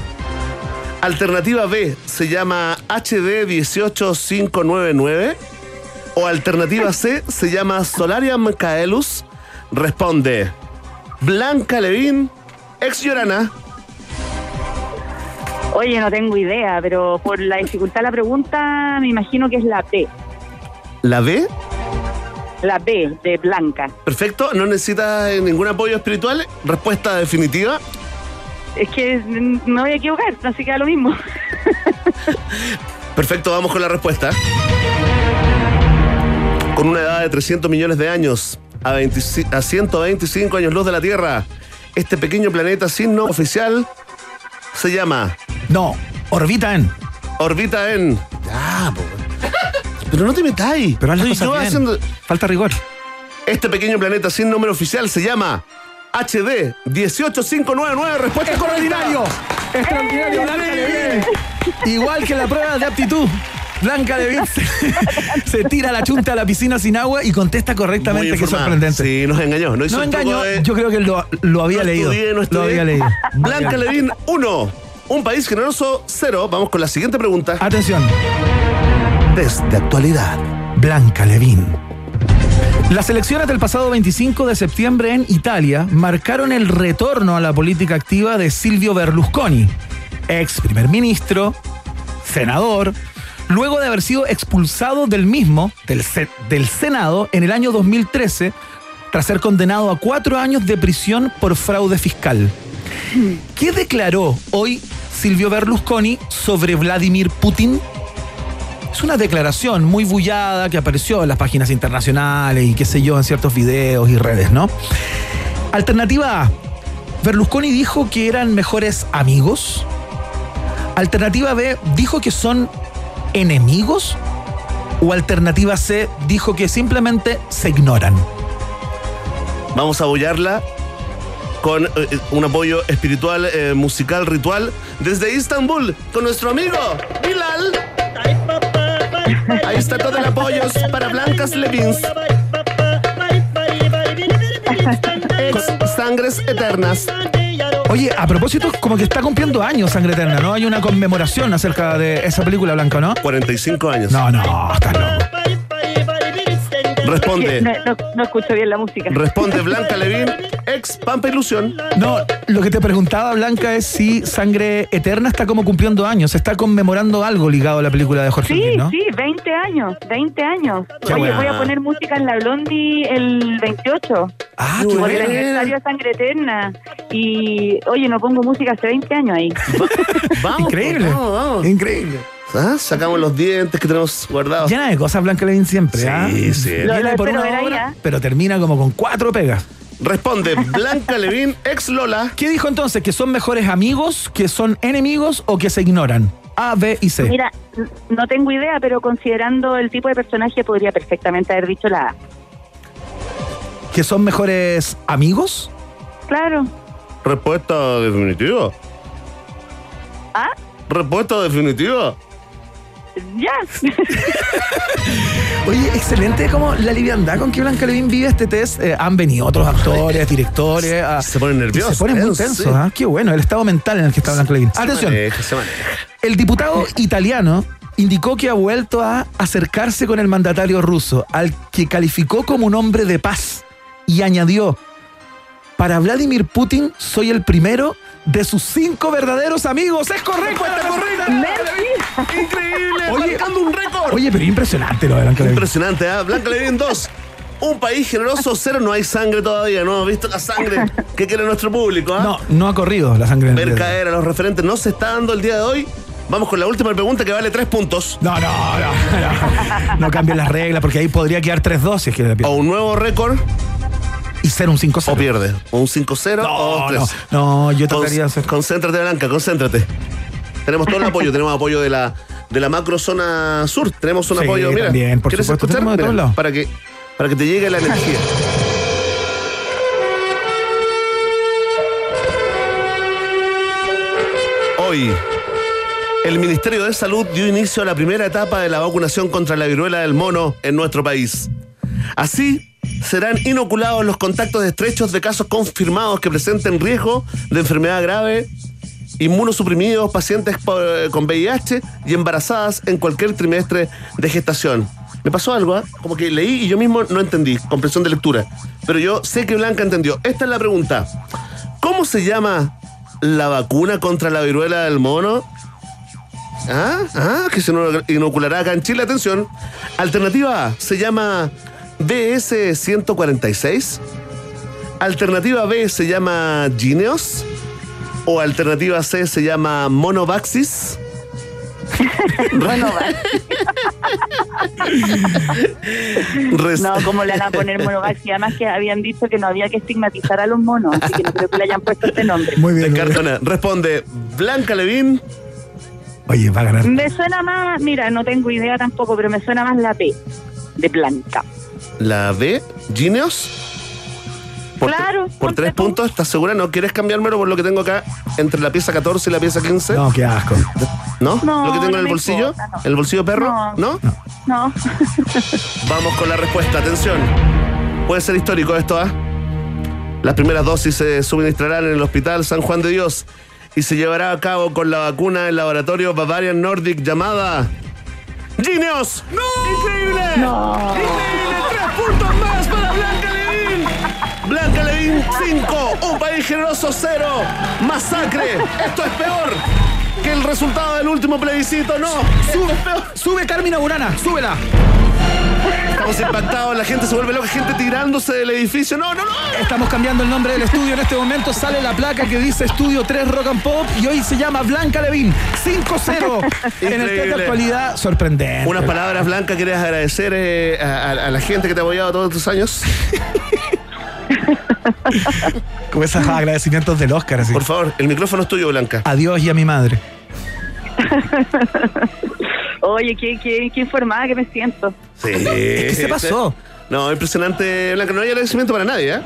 Alternativa B se llama HD 18599. O alternativa C se llama Solarium Caelus. Responde Blanca Levín, ex Llorana. Oye, no tengo idea, pero por la dificultad de la pregunta, me imagino que es la B. La B, La B de Blanca. perfecto, no necesitas eh, ningún apoyo espiritual. Respuesta definitiva. Es que me voy a equivocar, así que da lo mismo. Perfecto, vamos con la respuesta. Con una edad de 300 millones de años, a, 25 a 125 años luz de la Tierra, este pequeño planeta sin nombre oficial se llama No, orbita en. Orbita en. Ya, po. Pero no te metáis. Pero Estoy yo bien. haciendo- Falta rigor. Este pequeño planeta sin nombre oficial se llama HD 18599. Respuesta ¡Extraordinario! ¡Extraordinario, Blanca! Igual que la prueba de aptitud. Blanca Levin se, se tira la chunta a la piscina sin agua y contesta correctamente. Informada. sorprendente. Sí, nos engañó. No, hizo No engañó, de- yo creo que lo, lo había No leído. estudié, no lo había leído. Blanca Levín 1. Un país generoso 0. Vamos con la siguiente pregunta. Atención, Test de actualidad. Blanca Levin. Las elecciones del pasado 25 de septiembre en Italia marcaron el retorno a la política activa de Silvio Berlusconi, ex primer ministro, senador, luego de haber sido expulsado del mismo, del, se- del Senado, en el año 2013, tras ser condenado a cuatro años de prisión por fraude fiscal. ¿Qué declaró hoy Silvio Berlusconi sobre Vladimir Putin? Es una declaración muy bullada que apareció en las páginas internacionales y qué sé yo, en ciertos videos y redes, ¿no? Alternativa A. Berlusconi dijo que eran mejores amigos. Alternativa B. Dijo que son enemigos. O alternativa C. Dijo que simplemente se ignoran. Vamos a apoyarla con eh, un apoyo espiritual, eh, musical, ritual desde Istambul con nuestro amigo Bilal. Ahí está todo el apoyo para Blancas Levins. Ex Sangres Eternas. Oye, a propósito, como que está cumpliendo años Sangre Eterna, ¿no? Hay una conmemoración acerca de esa película blanca, ¿no? 45 años. No, no, estás loco. Responde. No, no- no escucho bien la música. Responde Blanca Levín, ex Pampa Ilusión. No, lo que te preguntaba, Blanca, es si Sangre Eterna está como cumpliendo años, está conmemorando algo ligado a la película de Jorge Sí, Luis, ¿no? sí, 20 años, 20 años. Qué Oye, buena. voy a poner música en la Blondie el 28, Ah, qué por el aniversario de Sangre Eterna. Y, oye, no pongo música hace 20 años ahí. Vamos. Increíble. Vamos, vamos. Increíble. Ah, Sacamos los dientes que tenemos guardados. Llena de cosas Blanca Levin siempre, Sí, ¿ah? sí. Viene lo por una obra, ¿ah? pero termina como con cuatro pegas. Responde Blanca Levín, ex Lola. ¿Qué dijo entonces? ¿Que son mejores amigos, que son enemigos o que se ignoran? A, B y C. Mira, no tengo idea, pero considerando el tipo de personaje podría perfectamente haber dicho la A. ¿Que son mejores amigos? Claro. Respuesta definitiva. ¿Ah? Respuesta definitiva. Ya. Oye, excelente como la liviandad con que Blanca Levin vive este test. Eh, han venido otros actores, directores. a- Se ponen nerviosos, Se ponen muy tensos, sí. ¿ah? Qué bueno, el estado mental en el que está Blanca Levin. Atención. Maneja, se maneja. El diputado italiano indicó que ha vuelto a acercarse con el mandatario ruso, al que calificó como un hombre de paz, y añadió, para Vladimir Putin soy el primero de sus cinco verdaderos amigos. ¡Es correcto! ¡Está correcto! ¡Increíble! Oye, marcando un récord. Oye, pero impresionante lo de Blanca Levin. Impresionante, ¿ah? Blanca Levin 2. Un país generoso, cero, no hay sangre todavía, no hemos visto la sangre que quiere nuestro público, ¿ah? No, no ha corrido la sangre Ver caer a los referentes no se está dando el día de hoy. Vamos con la última pregunta que vale tres puntos. No, no, no, no. No cambien las reglas porque ahí podría quedar 3-2 si es que la O un nuevo récord Y ser un 5-0. o pierde. O un 5-0 o No, 3 no, no, yo trataría de hacer. Concéntrate, Blanca, concéntrate. Tenemos todo el apoyo. tenemos apoyo de la, de la macro zona sur. Tenemos un Sí, apoyo. Mira, también, por ¿quieres supuesto, escuchar? de Mira. Para que, para que te llegue la energía. Hoy, el Ministerio de Salud dio inicio a la primera etapa de la vacunación contra la viruela del mono en nuestro país. Así, serán inoculados los contactos estrechos de casos confirmados que presenten riesgo de enfermedad grave, inmunosuprimidos, pacientes po- con VIH y embarazadas en cualquier trimestre de gestación. Me pasó algo, ¿ah? como que leí y yo mismo no entendí, comprensión de lectura. Pero yo sé que Blanca entendió. Esta es la pregunta. ¿Cómo se llama la vacuna contra la viruela del mono? Ah, ah, que se ino- inoculará acá en Chile. Atención. Alternativa A se llama BS-146. Alternativa B se llama Gineos. O alternativa C se llama Monovaxis. Bueno, va. Res- no, como le van a poner monovax? Y además que habían dicho que no había que estigmatizar a los monos, así que no creo que le hayan puesto este nombre. Muy bien. muy bien. Descartona. Responde Blanca Levín. Oye, va a ganar. Me suena más, mira, no tengo idea tampoco, pero me suena más la P, de Blanca. La B, Gineos. Por, Claro, por tres tú. puntos, ¿estás segura? ¿No quieres cambiármelo por lo que tengo acá entre la pieza 14 y la pieza 15? No, qué asco. ¿No? No, ¿Lo que tengo no en el bolsillo? importa, no. ¿El bolsillo perro? No. No, Vamos con la respuesta. Atención. Puede ser histórico esto, ¿ah? Las primeras dosis se suministrarán en el Hospital San Juan de Dios y se llevará a cabo con la vacuna del laboratorio Bavarian Nordic llamada Gineos. ¡No! ¡Increíble! no. ¡Increíble! ¡Tres puntos más para Blanca Levín! Blanca Levín 5, un país generoso 0, masacre. Esto es peor que el resultado del último plebiscito. No, Sube, sube Carmina Burana, súbela. Estamos impactados, la gente se vuelve loca, gente tirándose del edificio. No, no, no. Estamos cambiando el nombre del estudio. En este momento sale la placa que dice Estudio 3 Rock and Pop y hoy se llama Blanca Levín 5-0. en el de actualidad, sorprendente. Unas palabras blancas, ¿quieres agradecer eh, a, a- a la gente que te ha apoyado todos estos años? Como esos agradecimientos del Oscar, así. Por favor, el micrófono es tuyo, Blanca. Adiós y a mi madre. Oye, qué, qué, qué informada que me siento. Sí. ¿Qué se pasó? No, impresionante, Blanca. No hay agradecimiento para nadie, ¿eh?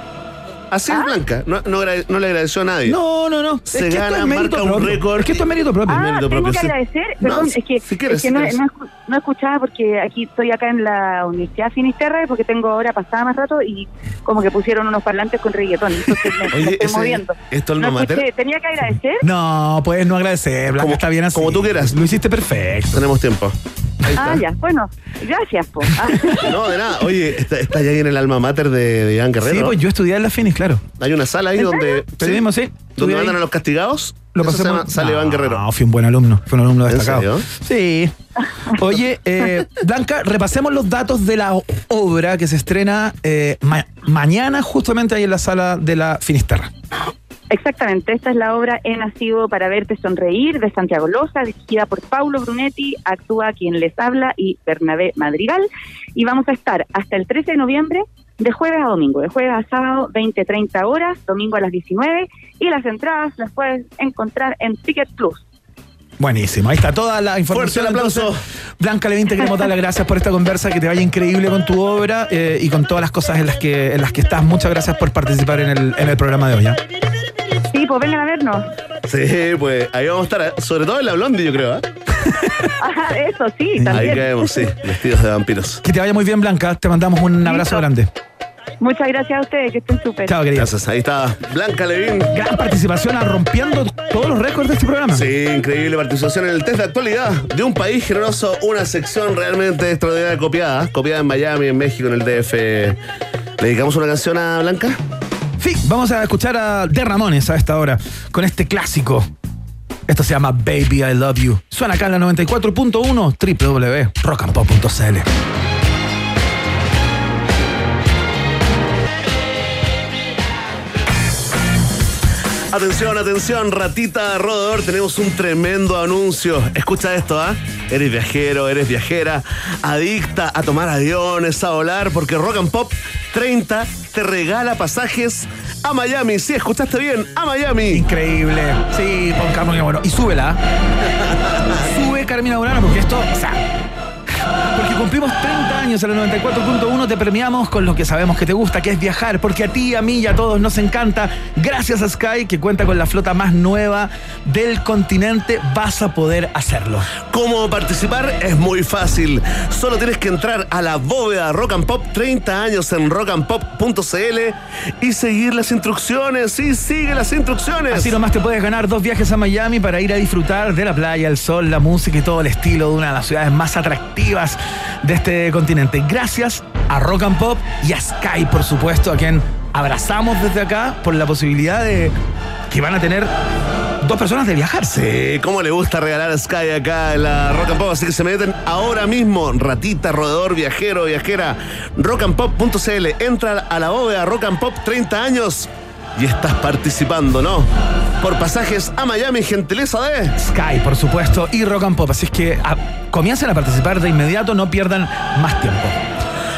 Así es, Blanca. No, no, no le agradeció a nadie. No, no, no. Se es que esto gana, marca un propio. récord. Es que esto es mérito propio. Ah, mérito tengo propio, que agradecer. No, Perdón, si- es que, si quieres, es que si no, no no escuchaba porque aquí estoy acá en la Universidad Finisterra y porque tengo hora pasada más rato y como que pusieron unos parlantes con reggaetón. Entonces me, me estoy ese- moviendo. ¿es tu alma no escuché, tenía que agradecer. No, puedes no agradecer. Blanca Como- está bien así. como tú quieras. Lo hiciste perfecto. Tenemos tiempo. Ah, ya. Bueno, gracias, po. Ah. No, de nada. Oye, está, está ya ahí en el alma mater de, de Iván Guerrero. Sí, pues yo estudié en la Finis, claro. Hay una sala ahí donde. Periodismo, sí. Donde mandan a los castigados. Lo pasé por- llama Sale no, Iván Guerrero. No, fui un buen alumno. Fui un alumno ¿En destacado. Sí. Oye, eh, Blanca, repasemos los datos de la obra que se estrena eh, ma- mañana, justamente ahí en la sala de la Finisterra. Exactamente, esta es la obra He nacido para verte sonreír de Santiago Loza, dirigida por Paulo Brunetti, actúa quien les habla y Bernabé Madrigal. Y vamos a estar hasta el 13 de noviembre, de jueves a domingo, de jueves a sábado 20-30 horas, domingo a las 19, y las entradas las puedes encontrar en Ticket Plus. Buenísimo, ahí está toda la información. Fuerte el aplauso. entonces. Blanca Levin, te queremos dar las gracias por esta conversa, que te vaya increíble con tu obra eh, y con todas las cosas en las que en las que estás. Muchas gracias por participar en el, en el programa de hoy. ¿ah? Sí, pues vengan a vernos. Sí, pues ahí vamos a estar. ¿eh? Sobre todo en la blondie, yo creo. ¿eh? Ajá, eso sí, Ahí también. caemos, sí. Vestidos de vampiros. Que te vaya muy bien, Blanca. Te mandamos un abrazo grande. Muchas gracias a ustedes, que estén súper. Chao, querida. Gracias. Ahí está Blanca Levín. Gran participación, rompiendo todos los récords de este programa. Sí, increíble participación en el test de actualidad de un país generoso, una sección realmente extraordinaria copiada, copiada en Miami, en México, en el DF. ¿Le dedicamos una canción a Blanca? Sí, vamos a escuchar a De Ramones a esta hora con este clásico. Esto se llama Baby I Love You. Suena acá en la 94.1 www.rockandpop.cl. Atención, atención, ratita rodador, tenemos un tremendo anuncio. Escucha esto, ¿ah? Eres viajero, eres viajera, adicta a tomar aviones, a volar, porque Rock and Pop 30 te regala pasajes a Miami. Sí, escuchaste bien, a Miami. Increíble. Sí, pon Carmen bueno. Y súbela. Sube Carmina Burano porque esto, o sea, porque cumplimos 30 años en el 94.1, te premiamos con lo que sabemos que te gusta, que es viajar, porque a ti, a mí y a todos nos encanta. Gracias a Sky, que cuenta con la flota más nueva del continente, vas a poder hacerlo. ¿Cómo participar? Es muy fácil. Solo tienes que entrar a la bóveda Rock and Pop 30 años en rockandpop.cl y seguir las instrucciones. Sí, sigue las instrucciones. Así nomás te puedes ganar dos viajes a Miami para ir a disfrutar de la playa, el sol, la música y todo el estilo de una de las ciudades más atractivas de este continente. Gracias a Rock and Pop y a Sky, por supuesto, a quien abrazamos desde acá por la posibilidad de que van a tener dos personas de viajar. Sí, cómo le gusta regalar a Sky acá en la Rock and Pop, así que se meten ahora mismo, ratita, rodador, viajero, viajera, rockandpop.cl, entra a la bóveda Rock and Pop 30 años y estás participando, ¿no? Por pasajes a Miami, gentileza de Sky, por supuesto, y Rock and Pop. Así es que a, comiencen a participar de inmediato, no pierdan más tiempo.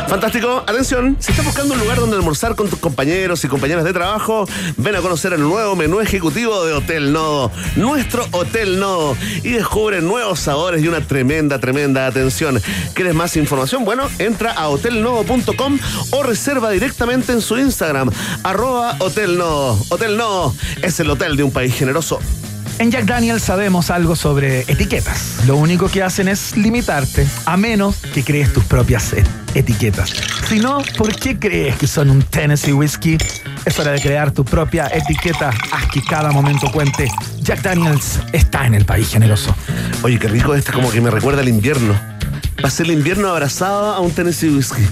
Fantástico. Atención, si estás buscando un lugar donde almorzar con tus compañeros y compañeras de trabajo, ven a conocer el nuevo menú ejecutivo de Hotel Nodo, nuestro Hotel Nodo, y descubre nuevos sabores y una tremenda, tremenda atención. ¿Quieres más información? Bueno, entra a hotelnodo.com o reserva directamente en su Instagram, arroba Hotel Nodo. Hotel Nodo es el hotel de un país generoso. En Jack Daniels sabemos algo sobre etiquetas. Lo único que hacen es limitarte, a menos que crees tus propias et- etiquetas. Si no, ¿por qué crees que son un Tennessee Whiskey? Es hora de crear tu propia etiqueta. Haz que cada momento cuente. Jack Daniels está en el país generoso. Oye, qué rico este, como que me recuerda al invierno. Pasé el invierno abrazado a un Tennessee Whiskey.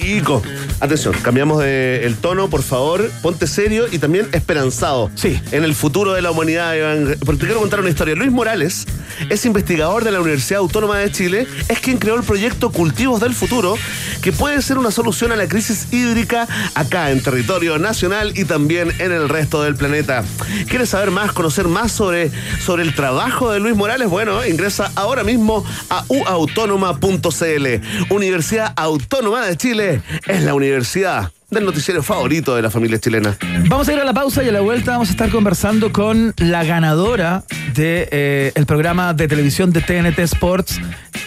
Rico. Atención, cambiamos de el tono, por favor. Ponte serio y también esperanzado. Sí. En el futuro de la humanidad, Iván. Porque te quiero contar una historia. Luis Morales es investigador de la Universidad Autónoma de Chile. Es quien creó el proyecto Cultivos del Futuro, que puede ser una solución a la crisis hídrica acá en territorio nacional y también en el resto del planeta. ¿Quieres saber más, conocer más sobre, sobre el trabajo de Luis Morales? Bueno, ingresa ahora mismo a uautónoma.cl. Universidad Autónoma de Chile es la universidad universidad del noticiero favorito de la familia chilena. Vamos a ir a la pausa y a la vuelta vamos a estar conversando con la ganadora del de, eh, el programa de televisión de TNT Sports,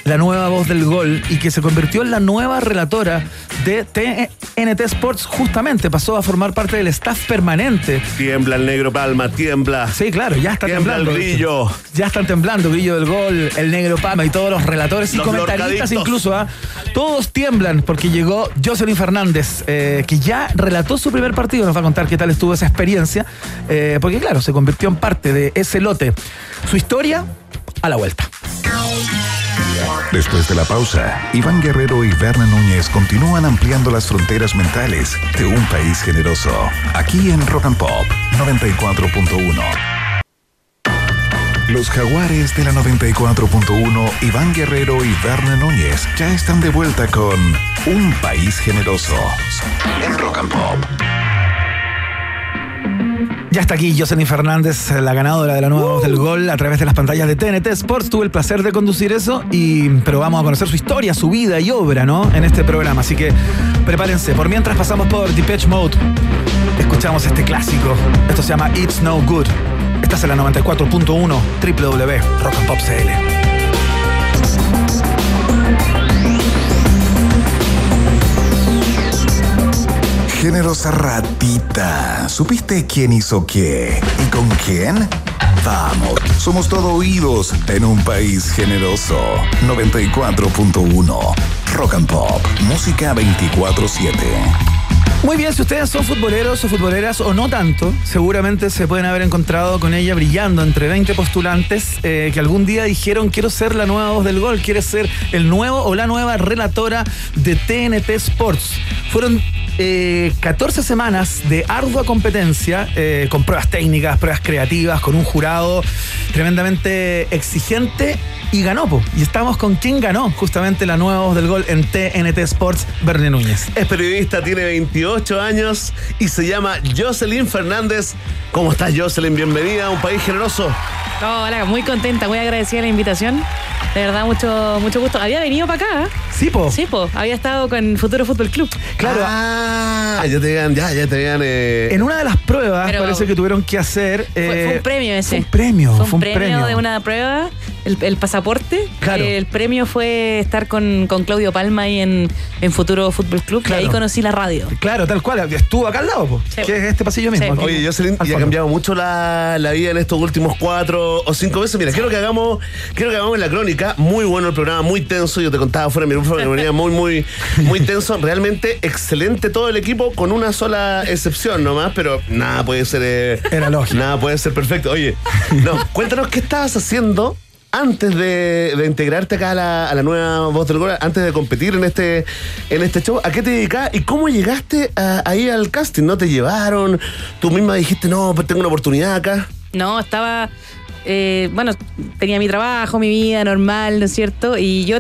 la nueva voz del gol, y que se convirtió en la nueva relatora de TNT Sports, justamente pasó a formar parte del staff permanente. Tiembla el negro Palma, tiembla. Sí, claro, ya está Tiembla temblando. el. Ya están temblando, Brillo del Gol, el Negro Pama y todos los relatores y Los comentaristas incluso, ¿ah? todos tiemblan porque llegó Jocelyn Fernández, eh, que ya relató su primer partido, nos va a contar qué tal estuvo esa experiencia, eh, porque claro, se convirtió en parte de ese lote. Su historia, a la vuelta. Después de la pausa, Iván Guerrero y Berna Núñez continúan ampliando las fronteras mentales de un país generoso. Aquí en Rock and Pop 94.1. Los jaguares de la 94.1, Iván Guerrero y Berna Núñez ya están de vuelta con Un País Generoso en Rock and Pop. Ya está aquí Jocelyn Fernández, la ganadora de la nueva voz del gol a través de las pantallas de TNT Sports. Tuve el placer de conducir eso, y, pero vamos a conocer su historia, su vida y obra, ¿no? En este programa. Así que prepárense. Por mientras pasamos por Depeche Mode, escuchamos este clásico. Esto se llama It's No Good. Estás en la 94.1 www.rockandpop.cl. Generosa ratita. ¿Supiste quién hizo qué? ¿Y con quién? Vamos, somos todo oídos en un país generoso. 94.1 Rock and Pop. Música 24-7. Muy bien, si ustedes son futboleros o futboleras o no tanto, seguramente se pueden haber encontrado con ella brillando entre 20 postulantes eh, que algún día dijeron quiero ser la nueva voz del gol, quieres ser el nuevo o la nueva relatora de TNT Sports. Fueron eh, 14 semanas de ardua competencia, eh, con pruebas técnicas, pruebas creativas, con un jurado tremendamente exigente y ganó. po. Y estamos con quien ganó justamente la nueva voz del gol en TNT Sports, Bernie Núñez. Es periodista, tiene 28 años y se llama Jocelyn Fernández. ¿Cómo estás, Jocelyn? Bienvenida a un país generoso. Hola, muy contenta, muy agradecida la invitación. De verdad, mucho, mucho gusto. Había venido para acá. ¿eh? Sí, po. Sí, po. Había estado con Futuro Fútbol Club. Claro. Ah, ya te ya, ya te. Eh. En una de las pruebas Pero- parece que tuvieron que hacer. Fue, fue eh, un premio ese. Fue un premio. Fue un, premio, de una prueba, el, el pasaporte. Claro. El premio fue estar con, con Claudio Palma ahí en, en Futuro Fútbol Club. Claro. Y ahí conocí la radio. Claro, tal cual. Estuvo acá al lado, po, Sí. que es este pasillo mismo. Sí. Oye, Jocelyn, y ha cambiado mucho la, la vida en estos últimos cuatro o cinco meses. Mira, quiero que hagamos, quiero que hagamos la crónica. Muy bueno el programa, muy tenso. Yo te contaba fuera de mi micrófono que venía muy, muy, muy tenso. Realmente excelente todo el equipo, con una sola excepción nomás, pero nada puede ser. eh, Era lógico. Nada puede ser perfecto. Oye, no, cuéntanos qué estabas haciendo. Antes de, de integrarte acá a la, a la nueva voz del gol, antes de competir en este, en este show, ¿a qué te dedicabas y cómo llegaste a- ahí al casting? ¿No te llevaron? ¿Tú misma dijiste, no, pues tengo una oportunidad acá? No, estaba. Eh, bueno, tenía mi trabajo, mi vida normal, ¿no es cierto? Y yo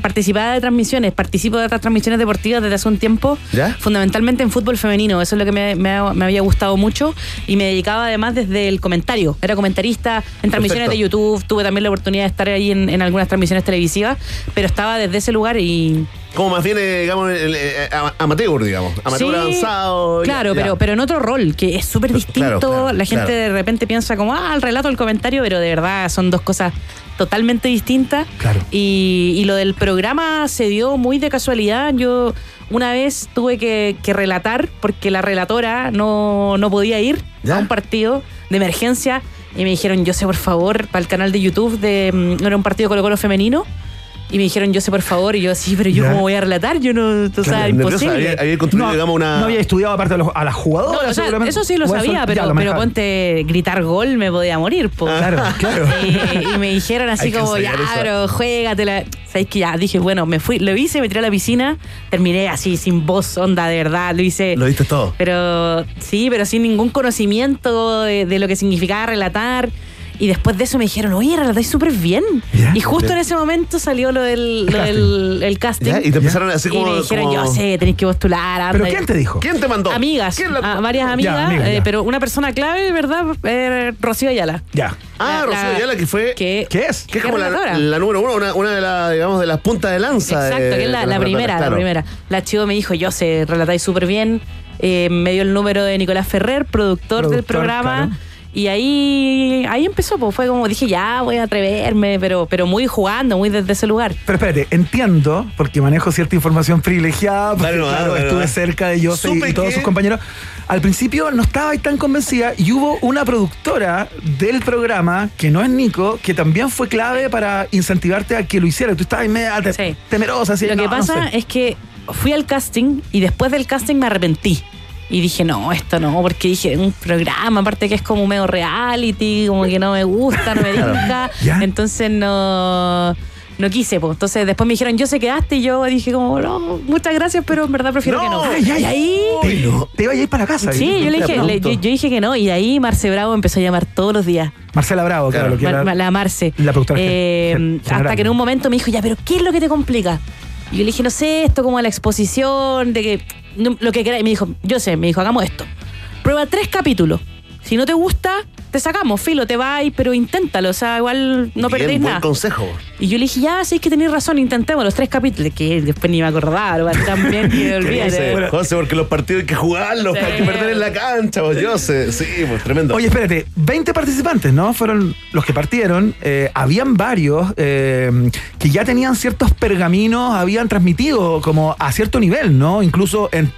participaba de transmisiones, participo de otras transmisiones deportivas desde hace un tiempo, ¿Ya? fundamentalmente en fútbol femenino. Eso es lo que me, me ha- me había gustado mucho y me dedicaba además desde el comentario. Era comentarista en transmisiones Perfecto. de YouTube, tuve también la oportunidad de estar ahí en, en algunas transmisiones televisivas, pero estaba desde ese lugar y Como más bien, eh, digamos, el, eh, ama- amateur, digamos. Amateur Sí, avanzado. Claro, ya. pero, pero en otro rol, que es súper distinto. claro, la gente claro. de repente piensa como, ah, el relato, el comentario, pero de verdad son dos cosas totalmente distintas. Claro. Y, y lo del programa se dio muy de casualidad. Yo una vez tuve que, que relatar porque la relatora no, no podía ir ¿Ya? a un partido de emergencia y me dijeron, yo sé por favor, para el canal de YouTube de mm, no era un partido Colo Colo femenino. Y me dijeron, yo sé por favor, y yo, sí, pero yo Ya. cómo voy a relatar, yo no, o sea, imposible. Había, había construido, No, digamos, una. no había estudiado aparte a, los- a las jugadoras. No, o sea, seguramente. eso sí lo sabía, pero, lo pero ponte gritar gol me podía morir, po. Claro, claro. Y, y me dijeron así Hay como, ya, pero juégatela. ¿Sabes que Ya, dije, bueno, me fui, lo hice, me tiré a la piscina, terminé así, sin voz, onda, de verdad, lo hice. Lo diste todo. Pero sí, pero sin ningún conocimiento de, de lo que significaba relatar. Y después de eso me dijeron, oye, relatáis súper bien. Y justo en ese momento salió lo del, lo del el casting. Y te empezaron así Y como. me dijeron, como- yo sé, tenéis que postular. anda". ¿Pero quién te dijo? ¿Quién te mandó? Amigas, ¿Quién la- a varias amigas, eh, pero una persona clave, ¿verdad? Eh, Rocío Ayala. Ya. Ah, La- Rocío la- Ayala, que fue. Que, ¿Qué es? Que es ¿Qué como la, número uno, una, una de las, digamos, de las puntas de lanza. Exacto, de- que es la, primera, la primera. La chivo me dijo, yo sé, relatáis súper bien. Eh, me dio el número de Nicolás Ferrer, productor, del programa. claro. Y ahí, ahí empezó, pues fue como dije, ya voy a atreverme, pero, pero muy jugando, muy desde ese lugar. Pero espérate, entiendo, porque manejo cierta información privilegiada, porque Dale nomás, claro, dale estuve cerca de Jose y, todos que- sus compañeros. Al principio no estaba ahí tan convencida y hubo una productora del programa, que no es Nico, que también fue clave para incentivarte a que lo hiciera. Tú estabas media te- Sí. temerosa. Así, Lo no, que no pasa sé. es que fui al casting y después del casting me arrepentí. Y dije, no, esto no, porque dije, un programa, aparte que es como medio reality, como que no me gusta, no me gusta. Entonces no, no quise, pues. Entonces después me dijeron, yo sé quedaste y yo dije como, no, muchas gracias, pero en verdad prefiero que no. Ay, ay, y ahí... Te, te iba a ir para casa. Sí, yo le dije, le- yo, yo dije que no, y ahí Marce Bravo empezó a llamar todos los días. Marcela Bravo, claro, lo que Mar- era- la Marce. la productora Eh, hasta que en un momento me dijo, ya, pero ¿qué es lo que te complica? Y yo le dije, no sé, esto como la exposición, de que lo que queráis. Me dijo, yo sé, me dijo, hagamos esto. Prueba tres capítulos. Si no te gusta, te sacamos, filo, te vais, pero inténtalo. O sea, igual no Bien, perdéis buen nada. consejo. Y yo le dije, ya, sí, es que tenéis razón, intentemos los tres capítulos. Que después ni me acordaba, bien que olvídate. José, José, porque los partidos hay que jugarlos, Sí. hay que perder en la cancha, pues yo sé. Sí, pues tremendo. Oye, espérate, 20 participantes, ¿no? Fueron los que partieron. Eh, habían varios eh, que ya tenían ciertos pergaminos, habían transmitido como a cierto nivel, ¿no? Incluso en,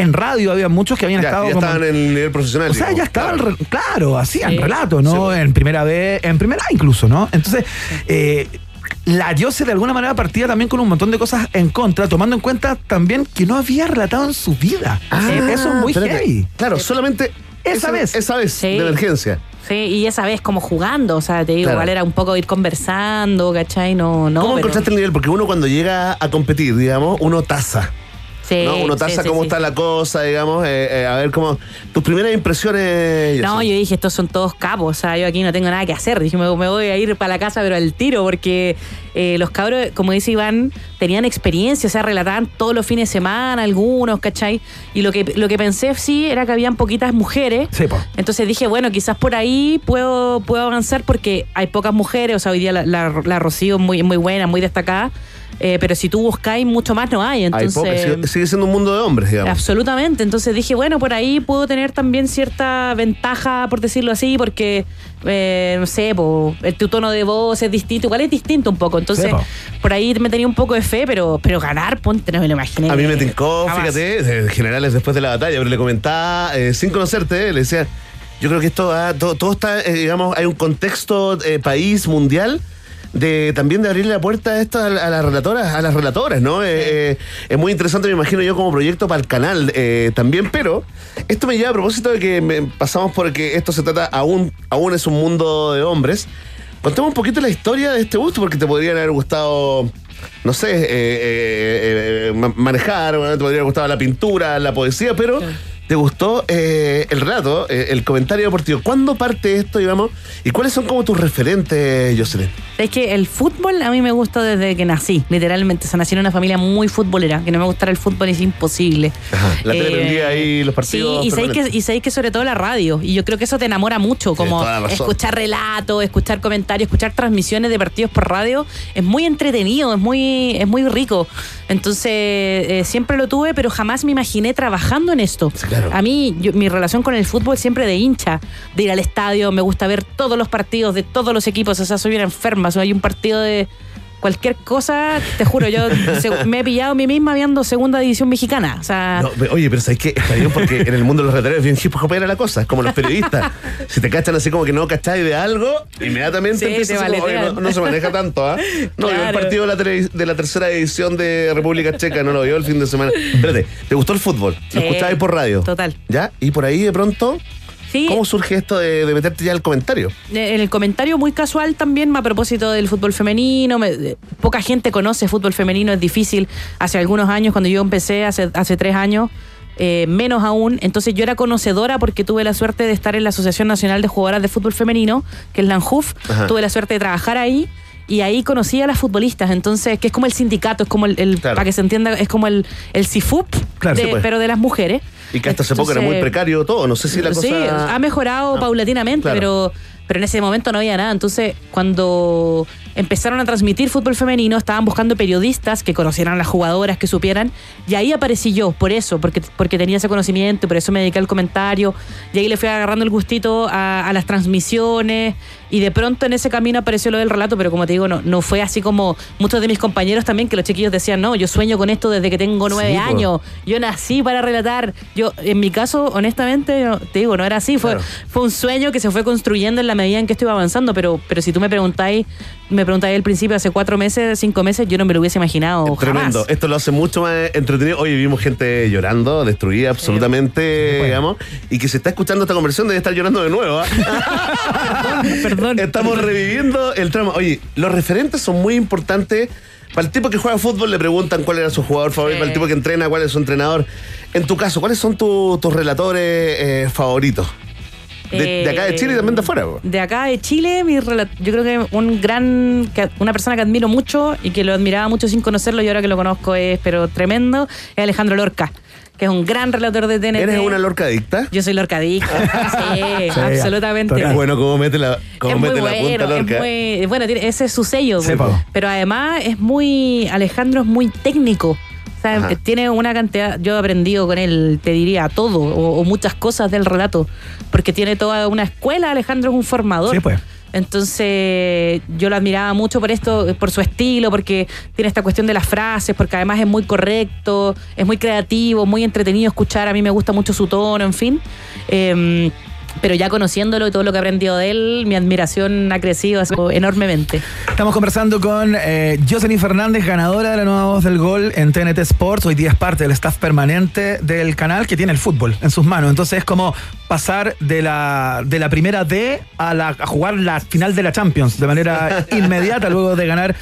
en radio había muchos que habían ya, estado ya como... estaban en el nivel profesional. O sea, digamos. ya estaban, Claro. re- claro, hacían Sí. relato, ¿no? Sí. En primera vez, en primera A incluso, ¿no? Entonces, eh, la Diose de alguna manera partía también con un montón de cosas en contra, tomando en cuenta también que no había relatado en su vida. Eh, Eso es muy Ah, espérate. heavy. Claro, solamente Esa vez. Esa vez, Sí. de emergencia. Sí, y esa vez como jugando, o sea, te digo, Claro. igual era un poco ir conversando, ¿cachai? No, no. ¿Cómo pero- encontraste el nivel? Porque uno cuando llega a competir, digamos, uno taza. Sí, ¿no? Uno tasa sí, cómo sí. está la cosa, digamos, eh, eh, a ver cómo... Tus primeras impresiones... No, yo dije, estos son todos capos, o sea, yo aquí no tengo nada que hacer. Dije, me, me voy a ir para la casa, pero al tiro, porque eh, los cabros, como dice Iván, tenían experiencia, o sea, relataban todos los fines de semana, algunos, ¿cachai? Y lo que, lo que pensé, sí, era que habían poquitas mujeres. Sí, po. Entonces dije, bueno, quizás por ahí puedo, puedo avanzar porque hay pocas mujeres, o sea, hoy día la, la, la Rocío es muy, muy buena, muy destacada, eh, pero si tú buscáis, mucho más no hay. Entonces, sigue, sigue siendo un mundo de hombres, digamos. Absolutamente. Entonces dije, bueno, por ahí puedo tener también cierta ventaja, por decirlo así, porque, eh, no sé, po, el, tu tono de voz es distinto, igual es distinto un poco. Entonces, por ahí me tenía un poco de fe, pero, pero ganar, ponte, no me lo imaginé. A mí me tincó, fíjate, generales después de la batalla, pero le comentaba, eh, sin conocerte, le decía, yo creo que esto, ah, todo, todo está, eh, digamos, hay un contexto eh, país mundial de también de abrirle la puerta a esto a, la- a las relatoras, a las relatoras, ¿no? Eh, eh, es muy interesante, me imagino yo, como proyecto para el canal eh, también, pero esto me lleva a propósito de que me- pasamos porque esto se trata, aún, aún es un mundo de hombres. Contemos un poquito la historia de este gusto, porque te podrían haber gustado, no sé, eh, eh, eh, ma- manejar, bueno, te podría haber gustado la pintura, la poesía, pero te gustó eh, el relato, eh, el comentario deportivo. ¿Cuándo parte esto, digamos? ¿Y cuáles son como tus referentes, Jocelyn? Es que el fútbol a mí me gusta desde que nací, literalmente. O sea, nací en una familia muy futbolera. Que no me gustara el fútbol es imposible. Ajá, la tele Eh, prendía ahí los partidos Sí, y sabéis, que, permanentes. y sabéis que sobre todo la radio. Y yo creo que eso te enamora mucho, como escuchar relatos, escuchar comentarios, escuchar transmisiones de partidos por radio. Es muy entretenido, es muy, es muy rico. Entonces, eh, siempre lo tuve, pero jamás me imaginé trabajando en esto. claro. A mí, yo- mi relación con el fútbol siempre de hincha, de ir al estadio, me gusta ver todos los partidos de todos los equipos. O sea, soy una enferma. Hay un partido de cualquier cosa, te juro, yo me he pillado a mí misma viendo segunda división mexicana. O sea, No, oye, pero ¿sabes qué? Está bien porque en el mundo de los es bien hip hopera la cosa, es como los periodistas. si te cachan así como que no cacháis de algo, inmediatamente Sí, empiezas oye, no, no se maneja tanto, ¿ah? No, yo el Claro. partido de la, de la tercera edición de República Checa no lo vio el fin de semana. Espérate, ¿te gustó el fútbol? ¿Lo Sí, escuchabais por radio? total. ¿Ya? Y por ahí de pronto, sí, ¿cómo surge esto de, de meterte ya al comentario? Eh, En el comentario muy casual también a propósito del fútbol femenino. me- eh, poca gente conoce fútbol femenino, es difícil. Hace algunos años, cuando yo empecé, hace, hace tres años, eh, menos aún. Entonces yo era conocedora porque tuve la suerte de estar en la Asociación Nacional de Jugadoras de Fútbol Femenino, que es la ANJUF. Tuve la suerte de trabajar ahí. Y ahí conocí a las futbolistas, entonces, que es como el sindicato, es como el, el- Claro. para que se entienda, es como el, el CIFUP, Claro, de- sí, pues. pero de las mujeres. Y que hasta hace poco era muy precario todo, no sé si la cosa... Sí, ha mejorado No. paulatinamente, Claro. pero, pero en ese momento no había nada. Entonces, cuando empezaron a transmitir fútbol femenino, estaban buscando periodistas que conocieran a las jugadoras, que supieran, y ahí aparecí yo, por eso, porque, porque tenía ese conocimiento, por eso me dediqué al comentario, y ahí le fui agarrando el gustito a, a las transmisiones, y de pronto en ese camino apareció lo del relato, pero como te digo, no, no fue así como muchos de mis compañeros también, que los chiquillos decían, no, yo sueño con esto desde que tengo nueve Sí, años, yo nací para relatar. Yo, en mi caso, honestamente, te digo, no era así. Fue, Claro. fue un sueño que se fue construyendo en la medida en que estuve avanzando. Pero, pero si tú me preguntáis, me preguntáis al principio, hace cuatro meses, cinco meses, yo no me lo hubiese imaginado. Tremendo. jamás. Esto lo hace mucho más entretenido. Oye, vimos gente llorando, destruida absolutamente, digamos, y que se está escuchando esta conversión debe estar llorando de nuevo. ¿ah? Perdón. Estamos reviviendo el tramo. Oye, los referentes son muy importantes. Para el tipo que juega fútbol le preguntan cuál era su jugador favorito, Sí. para el tipo que entrena cuál es su entrenador. En tu caso, ¿cuáles son tu- tus relatores eh, favoritos? De, de acá de Chile y también de afuera. po. De acá de Chile, mi yo creo que un gran, una persona que admiro mucho y que lo admiraba mucho sin conocerlo y ahora que lo conozco es, pero tremendo, es Alejandro Lorca, que es un gran relator de TNT. ¿Eres una lorca adicta? Yo soy lorcadicta. Sí, Sí, absolutamente. total. Bueno, ¿cómo mete la, cómo es muy mete la bueno, punta es lorca? muy, bueno, tiene- ese es su sello. Sí, pues. pero además es muy, Alejandro es muy técnico. O sea, Ajá. tiene una cantidad, yo he aprendido con él, te diría, todo, o, o muchas cosas del relato, porque tiene toda una escuela, Alejandro es un formador. Sí, pues. Entonces yo lo admiraba mucho por esto, por su estilo, porque tiene esta cuestión de las frases, porque además es muy correcto, es muy creativo, muy entretenido escuchar, a mí me gusta mucho su tono, en fin. Em, pero ya conociéndolo y todo lo que he aprendido de él, mi admiración ha crecido enormemente. Estamos conversando con eh, Jocelyn Fernández, ganadora de la nueva voz del gol en TNT Sports. Hoy día es parte del staff permanente del canal que tiene el fútbol en sus manos. Entonces es como pasar de la, de la primera D a, la, a jugar la final de la Champions de manera inmediata luego de ganar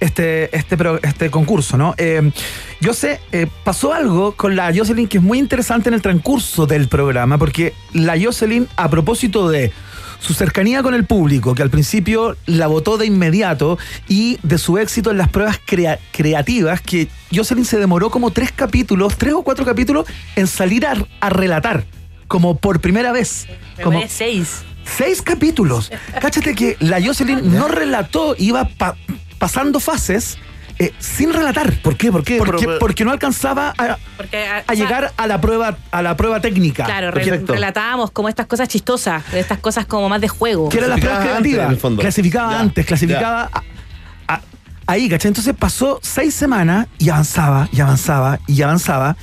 este, este, pro- este concurso, ¿no? Eh, yo sé, eh, pasó algo con la Jocelyn que es muy interesante en el transcurso del programa, porque la Jocelyn, a propósito de su cercanía con el público, que al principio la votó de inmediato, y de su éxito en las pruebas crea- creativas, que Jocelyn se demoró como tres capítulos, tres o cuatro capítulos, en salir a, a relatar, como por primera vez. Me Como, seis. Seis capítulos. Cáchate que la Jocelyn no relató, iba pa- pasando fases eh, sin relatar. ¿Por qué? ¿Por qué? Porque, porque no alcanzaba a, Porque, a, a o sea, llegar a la prueba, a la prueba técnica. Claro, re- relatábamos como estas cosas chistosas, estas cosas como más de juego. Que eran las pruebas creativas. en el fondo. Clasificaba Ya, antes, clasificaba a- a- ahí, ¿cachai? Entonces pasó seis semanas y avanzaba, y avanzaba, y avanzaba.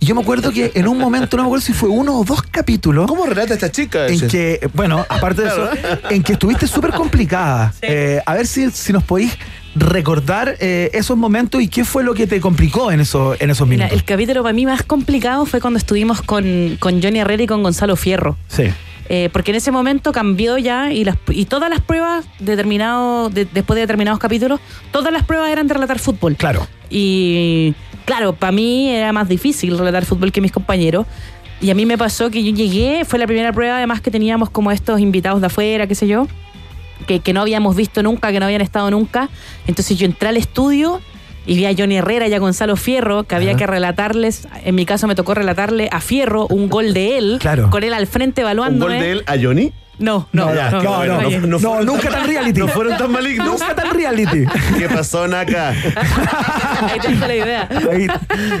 Y yo me acuerdo que en un momento, no me acuerdo si fue uno o dos capítulos. ¿Cómo relata esta chica? en que, bueno, aparte de eso, en que estuviste súper complicada. Eh, a ver si, si nos podéis recordar eh, esos momentos y qué fue lo que te complicó en, eso, en esos Mira, minutos. el capítulo para mí más complicado fue cuando estuvimos con, con Johnny Herrera y con Gonzalo Fierro. Sí. Eh, porque en ese momento cambió ya y, las, y todas las pruebas, determinado, de- después de determinados capítulos, todas las pruebas eran de relatar fútbol. Claro. Y claro, para mí era más difícil relatar fútbol que mis compañeros. Y a mí me pasó que yo llegué, fue la primera prueba, además que teníamos como estos invitados de afuera, qué sé yo, que, que no habíamos visto nunca, que no habían estado nunca. Entonces yo entré al estudio y vi a Johnny Herrera y a Gonzalo Fierro, que había que relatarles, en mi caso me tocó relatarle a Fierro un gol de él, Claro. con él al frente ¿Un evaluándome. gol de él a Johnny? No, no, Ya, no, no, bueno, no, no- no, No, fueron nunca tan reality. No fueron tan malignos. Nunca tan reality. ¿Qué pasó, Naka? Ahí te dejo la idea. Ahí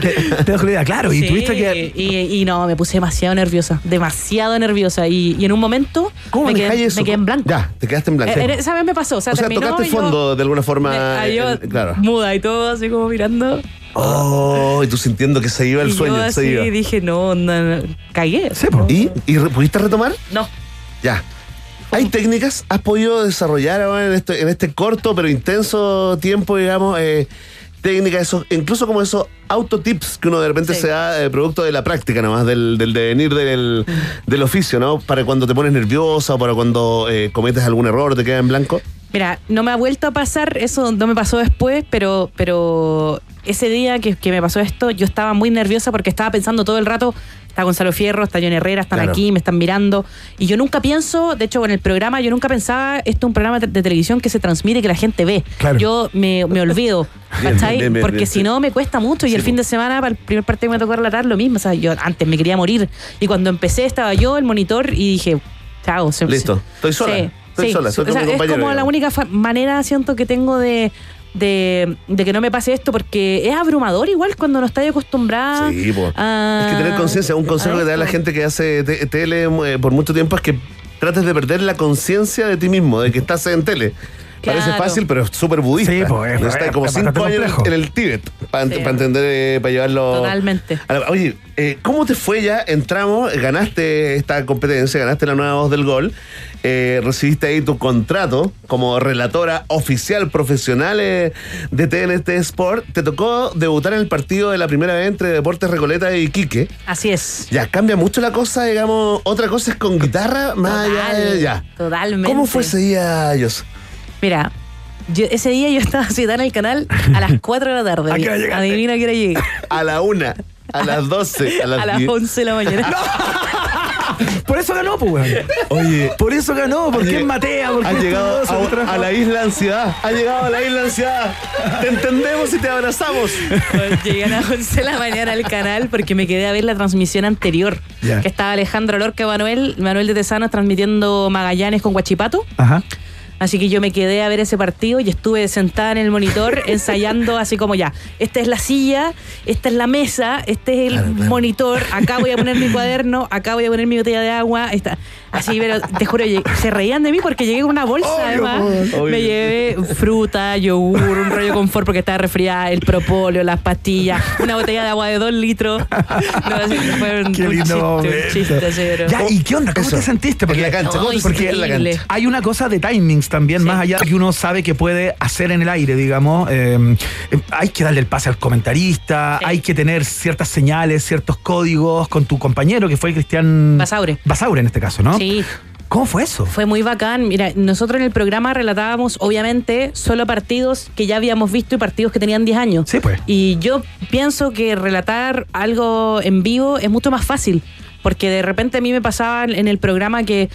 te, te dejo la idea, claro. Y tuviste que. Y, y no, me puse demasiado nerviosa, demasiado nerviosa. Y, y en un momento ¿Cómo me, quedé, eso? me quedé en blanco. Ya, te quedaste en blanco. Eh, eh, esa vez me pasó, o sea, o sea, terminó tocaste yo- fondo de alguna forma. me- ahí yo eh, claro. muda y todo, así como mirando. Oh, y tú sintiendo que se iba el y sueño. yo se así iba. dije, no, no, no, cagué. Sí. ¿Y, ¿Y pudiste retomar? No. Ya. ¿Hay técnicas? ¿Has podido desarrollar ahora en este, en este corto pero intenso tiempo, digamos, eh, técnicas, esos, incluso como esos autotips que uno de repente Sí. se da eh, producto de la práctica nomás, del, del devenir del, del oficio, ¿no? Para cuando te pones nerviosa o para cuando eh, cometes algún error, te queda en blanco. Mira, no me ha vuelto a pasar, eso no me pasó después, pero, pero ese día que, que me pasó esto, yo estaba muy nerviosa porque estaba pensando todo el rato, está Gonzalo Fierro, está Johnny Herrera, están Claro. aquí, me están mirando, y yo nunca pienso, de hecho en el programa, yo nunca pensaba, esto es un programa de, de televisión que se transmite, que la gente ve. Claro. Yo me, me olvido, Bien, ¿cachai? bien, bien, porque si no me cuesta mucho, y Sí, el fin de semana, para el primer partido que me tocó relatar, lo mismo, o sea, yo antes me quería morir, y cuando empecé estaba yo, el monitor, y dije, chao. se- Listo. Estoy sola. Sí, Estoy sí. sola. O sea, es como la única manera, siento, que tengo de, de, de que no me pase esto, porque es abrumador igual cuando no estás acostumbrada. Sí, a- Es que tener conciencia, un consejo que te da la gente que hace te- tele eh, por mucho tiempo es que trates de perder la conciencia de ti mismo, de que estás en tele. Parece fácil, pero es súper budista. Sí, pues, es- Necesitas es como cinco años complejo. en el Tíbet para Sí. entender, eh, para llevarlo. Totalmente. a la- Oye, eh, ¿cómo te fue ya? Entramos, ganaste esta competencia, ganaste la nueva voz del gol, eh, recibiste ahí tu contrato como relatora oficial profesional eh, de TNT Sport. Te tocó debutar en el partido de la primera vez entre Deportes Recoleta y Quique. Así es. Ya, cambia mucho la cosa, digamos. Otra cosa es con guitarra, más allá de. Ya. Totalmente. ¿Cómo fue ese día, Jos? Mira, yo- ese día yo estaba citada en el canal a las 4 de la tarde. ¿A qué hora? Adivina a qué hora llegué. A la una, a las doce, a las, A las diez. 11 de la mañana. Por eso ganó, pues, weón. Oye, Por eso ganó, porque es Matea, porque ha llegado a, a la isla ansiedad. Ha llegado a la isla ansiedad. Te entendemos y te abrazamos. Pues Llegué a las 11 de la mañana al canal porque me quedé a ver la transmisión anterior. Ya. Que estaba Alejandro Lorca Manuel, Manuel de Tesanos transmitiendo Magallanes con Guachipato. Ajá. Así que yo me quedé a ver ese partido y estuve sentada en el monitor ensayando así como ya, esta es la silla, esta es la mesa, este es el monitor, acá voy a poner mi cuaderno, acá voy a poner mi botella de agua, esta, así, pero te juro, se reían de mí porque llegué con una bolsa además, obvio. me llevé fruta, yogur, un rollo de confort porque estaba resfriada, el propóleo, las pastillas, una botella de agua de dos litros. No, así, fue un, Qué un lindo chiste, un chiste, pero- Ya, ¿y qué onda? ¿Cómo Eso. te sentiste? En la cancha, ¿cómo Ay, te sentiste en la increíble. cancha? Hay una cosa de timings también, Sí. más allá de que uno sabe que puede hacer en el aire, digamos. eh, eh, hay que darle el pase al comentarista, Sí. hay que tener ciertas señales, ciertos códigos con tu compañero, que fue Cristian Basaure. Basaure en este caso, ¿no? Sí. ¿Cómo fue eso? Fue muy bacán. Mira, nosotros en el programa relatábamos, obviamente, solo partidos que ya habíamos visto y partidos que tenían 10 años. Sí, pues. Y yo pienso que relatar algo en vivo es mucho más fácil. Porque de repente a mí me pasaba en el programa que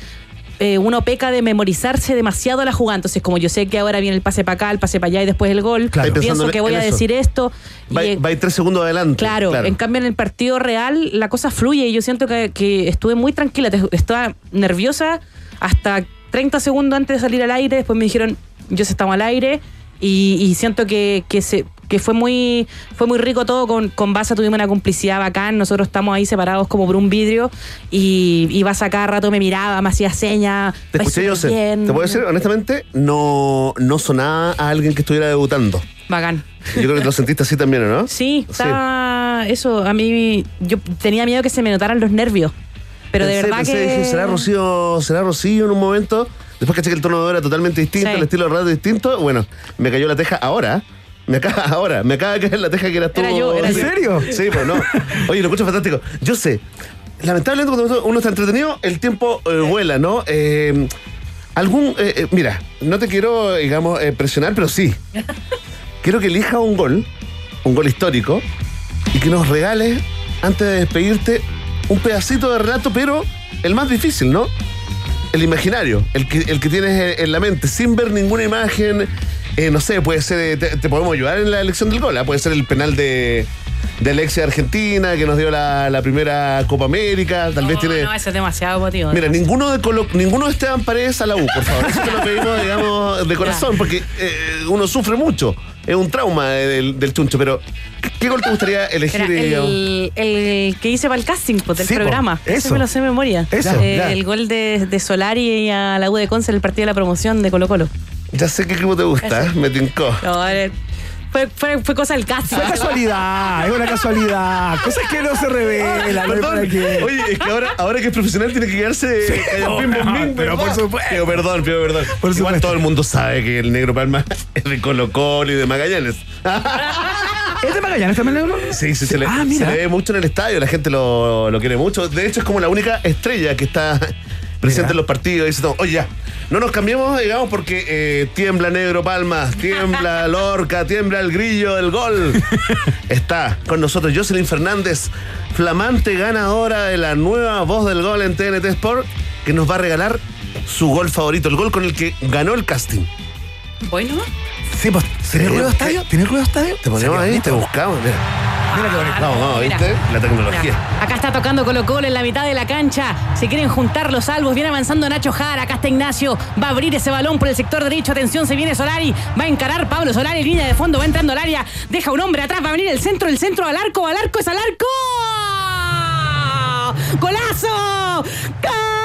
eh, uno peca de memorizarse demasiado la jugada. Entonces, como yo sé que ahora viene el pase para acá, el pase para allá y después el gol, Claro. Pienso que en voy a eso. decir esto. Va, va a ir tres segundos adelante. Claro, en cambio en el partido real la cosa fluye y yo siento que, que estuve muy tranquila, te- estaba nerviosa hasta 30 segundos antes de salir al aire, después me dijeron, yo se estaba al aire y, y siento que, que, se, que fue muy fue muy rico todo, con, con Baza tuvimos una complicidad bacán, nosotros estamos ahí separados como por un vidrio y, y Baza cada rato me miraba, me hacía señas. Te "Vais escuché yo, bien". Te puedo decir, honestamente, no, no sonaba a alguien que estuviera debutando. Bacán. Yo creo que lo sentiste así también, ¿o ¿no? Sí, estaba eso, a mí yo tenía miedo que se me notaran los nervios. Pero de verdad pensé, que dije, ¿será Rocío, ¿será Rocío en un momento? Después caché que el tono de era totalmente distinto, Sí. el estilo de radio distinto. Bueno, me cayó la teja ahora. Me acaba ahora, me acaba de caer la teja que eras tú. Era yo, era ¿En yo. serio? Sí, pues no. Oye, lo escucho fantástico. Yo sé, lamentablemente cuando uno está entretenido, el tiempo eh, vuela, ¿no? Eh, algún, eh, mira, no te quiero, digamos, eh, presionar, pero sí. Quiero que elija un gol, un gol histórico, y que nos regales, antes de despedirte, un pedacito de relato, pero el más difícil, ¿no? El imaginario, el que, el que tienes en, en la mente, sin ver ninguna imagen. Eh, no sé, puede ser, eh, te, te podemos ayudar en la elección del gol, ¿ah? puede ser el penal de, de Alexia Argentina, que nos dio la, la primera Copa América, tal vez tiene... No, eso es demasiado motivo. Mira, ninguno de Colo- ninguno de Esteban Paredes a la U, por favor. Eso te lo pedimos, digamos, de corazón, porque eh, uno sufre mucho. Es un trauma eh, del, del chuncho, pero ¿qué, gol te gustaría elegir? Era el, el que hice para el casting pues, del Sí, po, programa. eso. Me lo sé de memoria. Eso, Eh. El gol de, de Solari a la U de Conce en el partido de la promoción de Colo Colo. Ya sé qué equipo te gusta, ¿eh? me tincó. No, eh, fue, fue, fue cosa del casting. Fue casualidad, es una casualidad. Cosas que no se revelan. Perdón. Oye, es que ahora, ahora que es profesional tiene que quedarse Sí, calladín, no, bombín, pero por supuesto. Pido perdón, pido perdón. Por Igual supuesto. todo el mundo sabe que el negro Palma es de Colo Colo y de Magallanes. ¿Es de Magallanes también, negro? Sí, sí, se le, Ah, se mira. le ve mucho en el estadio, la gente lo, lo quiere mucho. De hecho, es como la única estrella que está presente Mira. en los partidos. Dice todo, oye, ya, no nos cambiemos, digamos, porque eh, tiembla Negro Palmas, tiembla Lorca, tiembla el grillo del gol. Está con nosotros Jocelyn Fernández, flamante ganadora de la nueva voz del gol en TNT Sport, que nos va a regalar su gol favorito, el gol con el que ganó el casting. Bueno, Sí, pues. ¿Tiene Sí, ruido estadio? ¿Tiene ruido estadio? Te ponemos ahí, te buscamos, mira. Mira qué bonito. Vamos, vamos, Mira. ¿viste? La tecnología. Mira, acá está tocando Colo Colo en la mitad de la cancha. Se quieren juntar los salvos. Viene avanzando Nacho Jara. Acá está Ignacio. Va a abrir ese balón por el sector derecho. Atención, se viene Solari. Va a encarar Pablo Solari. Línea de fondo. Va entrando al área. Deja un hombre atrás. Va a venir el centro. El centro al arco. Al arco es al arco. ¡Golazo! ¡Gol!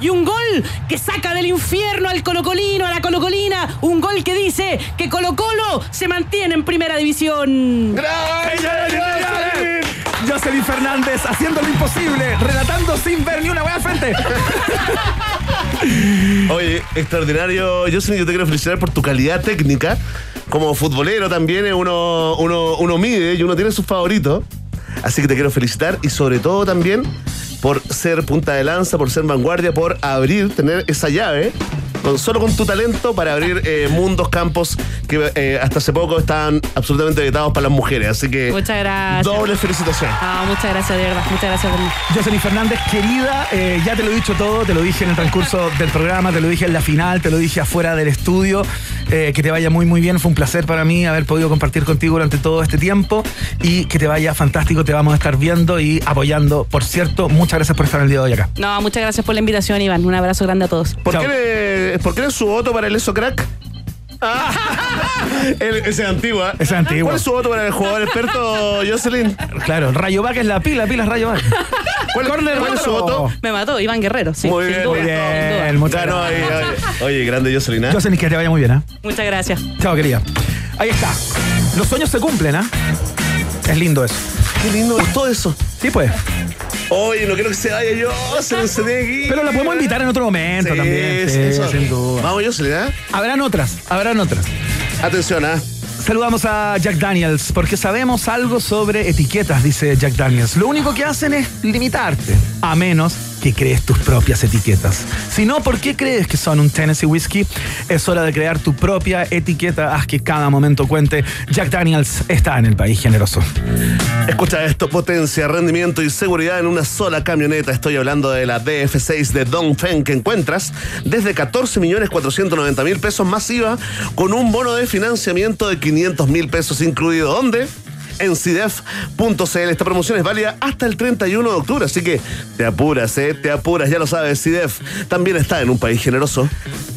Y un gol que saca del infierno al Colocolino, a la Colocolina. Un gol que dice que Colo Colo se mantiene en primera división. ¡Jocelyn! Jocelyn Fernández haciendo lo imposible, relatando sin ver ni una hueá al frente. Oye, extraordinario, Jocelyn, yo te quiero felicitar por tu calidad técnica. Como futbolero también eh, uno, uno, uno mide y uno tiene sus favoritos. Así que te quiero felicitar y sobre todo también por ser punta de lanza, por ser vanguardia, por abrir, tener esa llave, con, solo con tu talento para abrir eh, mundos, campos que eh, hasta hace poco estaban absolutamente vetados para las mujeres. Así que Muchas gracias. doble felicitación. Ah, muchas gracias, de verdad. Muchas gracias por mí. Jocelyn Fernández, querida, eh, ya te lo he dicho todo, te lo dije en el transcurso del programa, te lo dije en la final, te lo dije afuera del estudio, eh, que te vaya muy muy bien, fue un placer para mí haber podido compartir contigo durante todo este tiempo y que te vaya fantástico, te vamos a estar viendo y apoyando. Por cierto, muchas gracias por estar el día de hoy acá. No, muchas gracias por la invitación, Iván. Un abrazo grande a todos. ¿Por Chao. qué, eres, ¿Por qué eres su voto para el ESO Crack? El- ese es antiguo, ¿eh? Ese es antiguo. ¿Cuál es su voto para el jugador experto, Jocelyn? Claro, Rayo Vaca es la pila, pila es Rayo Vaca. ¿Cuál, Corner cuál es su voto? Me mató Iván Guerrero, sí. Muy sin bien, duda, muy bien. Muchas ahí, oye, oye, grande Jocelyn, ¿eh? Jocelyn, que te vaya muy bien, ¿ah? Muchas gracias. Chao, querida. Ahí está. Los sueños se cumplen, ¿ah? Es lindo eso. Qué lindo todo eso. Sí, pues. Oye, no quiero que se vaya Jocelyn, se tiene que ir. Pero la podemos invitar en otro momento Sí, también. sí, eso. sin duda. Vamos, Jocelyn, ¿eh? Habrán otras, habrán otras. Atención, ¿ah? Saludamos a Jack Daniels porque sabemos algo sobre etiquetas, dice Jack Daniels. Lo único que hacen es limitarte, a menos que crees tus propias etiquetas. Si no, ¿por qué crees que son un Tennessee Whiskey? Es hora de crear tu propia etiqueta. Haz que cada momento cuente. Jack Daniels está en el país generoso. Escucha esto, potencia, rendimiento y seguridad en una sola camioneta. Estoy hablando de la DF6 de Dongfeng que encuentras desde 14 millones 490 mil pesos masiva con un bono de financiamiento de 500 mil pesos incluido. ¿Dónde? En CIDEF.cl. Esta promoción es válida hasta el 31 de octubre, así que te apuras, ¿eh? Te apuras, ya lo sabes, CIDEF también está en un país generoso.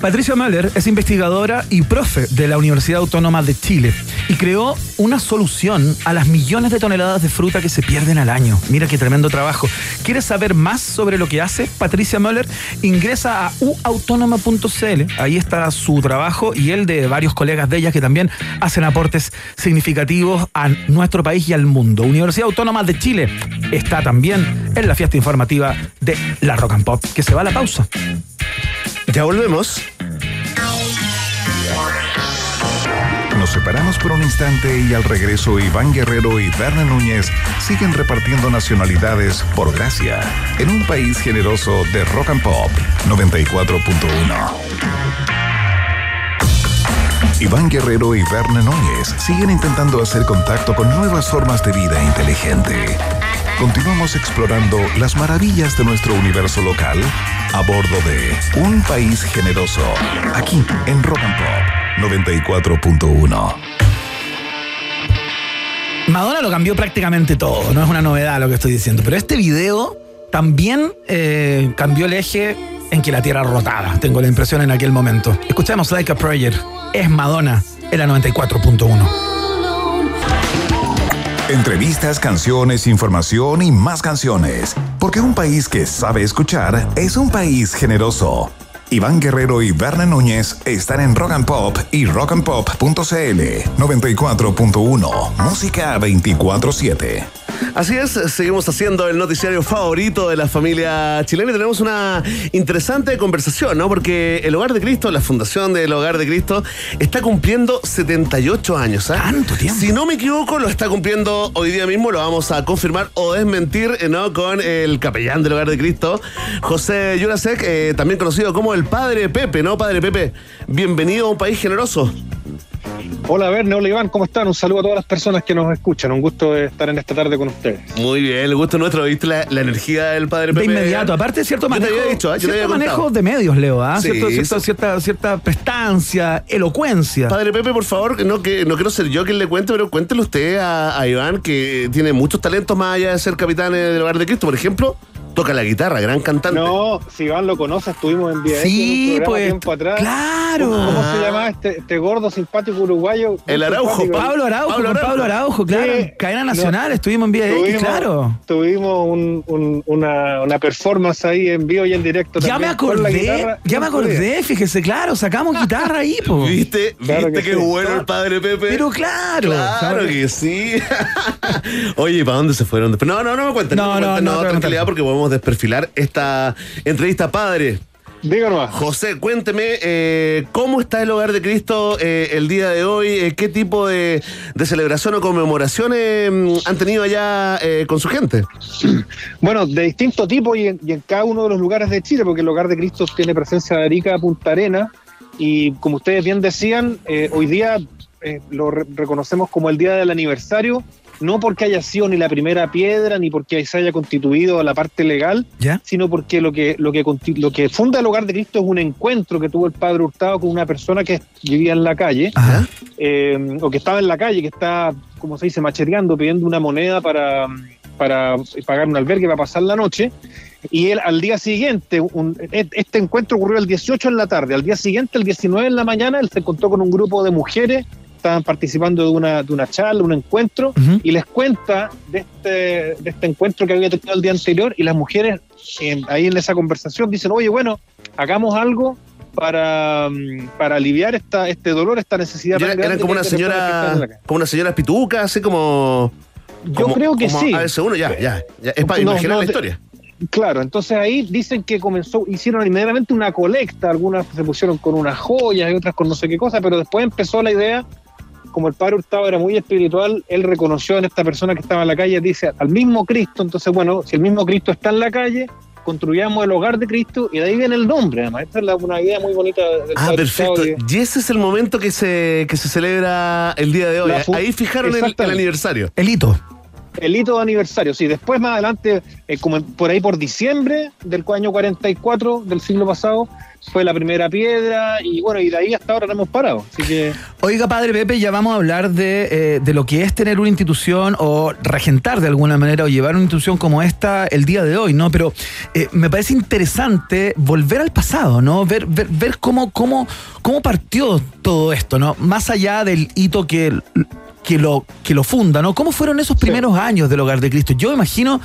Patricia Möller es investigadora y profe de la Universidad Autónoma de Chile y creó una solución a las millones de toneladas de fruta que se pierden al año. Mira qué tremendo trabajo. ¿Quieres saber más sobre lo que hace Patricia Möller? Ingresa a uautónoma.cl. Ahí está su trabajo y el de varios colegas de ella que también hacen aportes significativos a nuestro país y al mundo. Universidad Autónoma de Chile está también en la fiesta informativa de la Rock and Pop, que se va a la pausa. Ya volvemos. Nos separamos por un instante y al regreso Iván Guerrero y Berna Núñez siguen repartiendo nacionalidades por gracia en un país generoso de rock and pop 94.1. Iván Guerrero y Berna Núñez siguen intentando hacer contacto con nuevas formas de vida inteligente. Continuamos explorando las maravillas de nuestro universo local a bordo de Un País Generoso, aquí en Rock and Pop 94.1. Madonna lo cambió prácticamente todo, no es una novedad lo que estoy diciendo, pero este video también eh, cambió el eje en que la Tierra rotaba, tengo la impresión en aquel momento. Escuchemos Like a Prayer, es Madonna, en la 94.1. Entrevistas, canciones, información y más canciones. Porque un país que sabe escuchar es un país generoso. Iván Guerrero y Berna Núñez están en Rock and Pop y rockandpop.cl 94.1. Música 24-7. Así es, seguimos haciendo el noticiario favorito de la familia chilena y tenemos una interesante conversación, ¿no? Porque el Hogar de Cristo, la Fundación del Hogar de Cristo, está cumpliendo 78 años. ¿ah? Tanto tiempo. Si no me equivoco, lo está cumpliendo hoy día mismo, lo vamos a confirmar o desmentir, ¿no? Con el capellán del Hogar de Cristo, José Jurasek, eh, también conocido como el Padre Pepe, ¿no? Padre Pepe, bienvenido a un país generoso. Hola Verne, hola Iván, ¿cómo están? Un saludo a todas las personas que nos escuchan. Un gusto estar en esta tarde con ustedes. Muy bien, el gusto nuestro, ¿viste la, la energía del Padre De Pepe? inmediato, aparte cierto Yo te manejo, había dicho, ¿eh? Yo te cierto había manejo de medios, Leo, ¿ah? Sí, Cierto- cierto- sí. cierta, cierta prestancia, elocuencia. Padre Pepe, por favor, no, que, no quiero ser yo quien le cuente, pero cuéntele usted a, a Iván que tiene muchos talentos más allá de ser capitán del hogar de Cristo. Por ejemplo, toca la guitarra, gran cantante. No, si Iván lo conoce, estuvimos en VIA Sí, en un pues, tiempo atrás. claro. ¿Cómo, cómo se llama este, este gordo simpático uruguayo? El Araujo, simpático. Pablo Araujo, Pablo con Pablo Araujo, claro. Sí. Cadena No. Nacional, estuvimos en Vía X, Tuvimos, claro. tuvimos un- un- una, una performance ahí en vivo y en directo. Ya me también acordé, guitarra ya me acordé, fíjese, claro, sacamos guitarra ahí, po. ¿Viste? Claro ¿Viste que qué sí. bueno el Padre Pepe? Pero claro. Claro ¿sabes? que sí. Oye, ¿para dónde se fueron? No, no, no me cuenten. No, me no, cuenten, no, no, tranquilidad no. porque podemos desperfilar esta entrevista. Padre, Díganos. José, cuénteme eh, cómo está el hogar de Cristo eh, el día de hoy, eh, qué tipo de, de celebración o conmemoración eh, han tenido allá eh, con su gente. Bueno, de distinto tipo y en, y en cada uno de los lugares de Chile, porque el Hogar de Cristo tiene presencia de Arica a Punta Arena, y como ustedes bien decían, hoy día lo re- reconocemos como el día del aniversario, no porque haya sido ni la primera piedra, ni porque se haya constituido la parte legal, ¿Ya? sino porque lo que, lo que, lo que funda el Hogar de Cristo es un encuentro que tuvo el Padre Hurtado con una persona que vivía en la calle, eh, o que estaba en la calle, que está, como se dice, macheteando, pidiendo una moneda para, para pagar un albergue para pasar la noche. Y él al día siguiente, un- este encuentro ocurrió el 18 en la tarde, al día siguiente, el 19 en la mañana, él se encontró con un grupo de mujeres, estaban participando de una, de una charla, un encuentro, y les cuenta de este, de este encuentro que había tenido el día anterior, y las mujeres eh, ahí en esa conversación dicen, oye, bueno, hagamos algo para, mm, para aliviar esta, este dolor, esta necesidad. Tan Eran, como una en señora, calle". como una señora pituca, así como. Yo como- creo que como sí. ABC1, ya, ya, ya. Es para No, imaginar no, la historia. Claro, entonces ahí dicen que comenzó, hicieron inmediatamente una colecta, algunas se pusieron con unas joyas y otras con no sé qué cosa, pero después empezó la idea como el padre Hurtado era muy espiritual, él reconoció en esta persona que estaba en la calle, dice, al mismo Cristo, entonces bueno, si el mismo Cristo está en la calle, construyamos el hogar de Cristo y de ahí viene el nombre, además. Esta es la- una idea muy bonita del Ah, padre perfecto. Que- Y ese es el momento que se, que se celebra el día de hoy. Ahí fijaron el, el aniversario. El hito. El hito de aniversario, sí. Después, más adelante, eh, como por ahí por diciembre del año 44 del siglo pasado, fue la primera piedra y bueno, y de ahí hasta ahora no hemos parado. Así que Oiga, padre Pepe, ya vamos a hablar de, eh, de lo que es tener una institución o regentar de alguna manera o llevar una institución como esta el día de hoy, ¿no? Pero eh, me parece interesante volver al pasado, ¿no? Ver, ver, ver cómo, cómo, cómo partió todo esto, ¿no? Más allá del hito que, que, lo, que lo funda, ¿no? ¿Cómo fueron esos primeros años del Hogar de Cristo? Yo imagino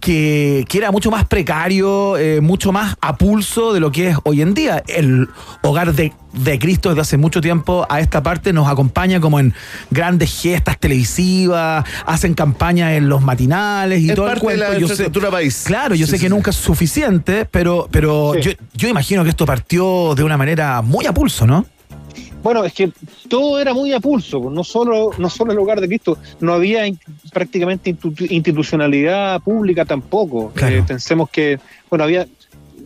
que, que era mucho más precario, eh, mucho más a pulso de lo que es hoy en día. El hogar de, de Cristo desde hace mucho tiempo a esta parte nos acompaña como en grandes gestas televisivas, hacen campañas en los matinales y Es todo el parte de cuento. la Yo sé- infraestructura país. Claro, yo Sí, sé sí, que nunca es suficiente, pero, pero yo, yo imagino que esto partió de una manera muy a pulso, ¿no? Bueno, es que todo era muy a pulso, pues, no solo, no solo el hogar de Cristo, no había in- prácticamente institu- institucionalidad pública tampoco. Claro. Eh, pensemos que, bueno, había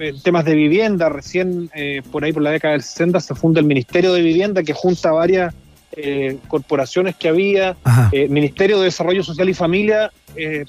eh, temas de vivienda, recién eh, por ahí por la década del 60 se funda el Ministerio de Vivienda que junta varias eh, corporaciones que había, eh, Ministerio de Desarrollo Social y Familia, que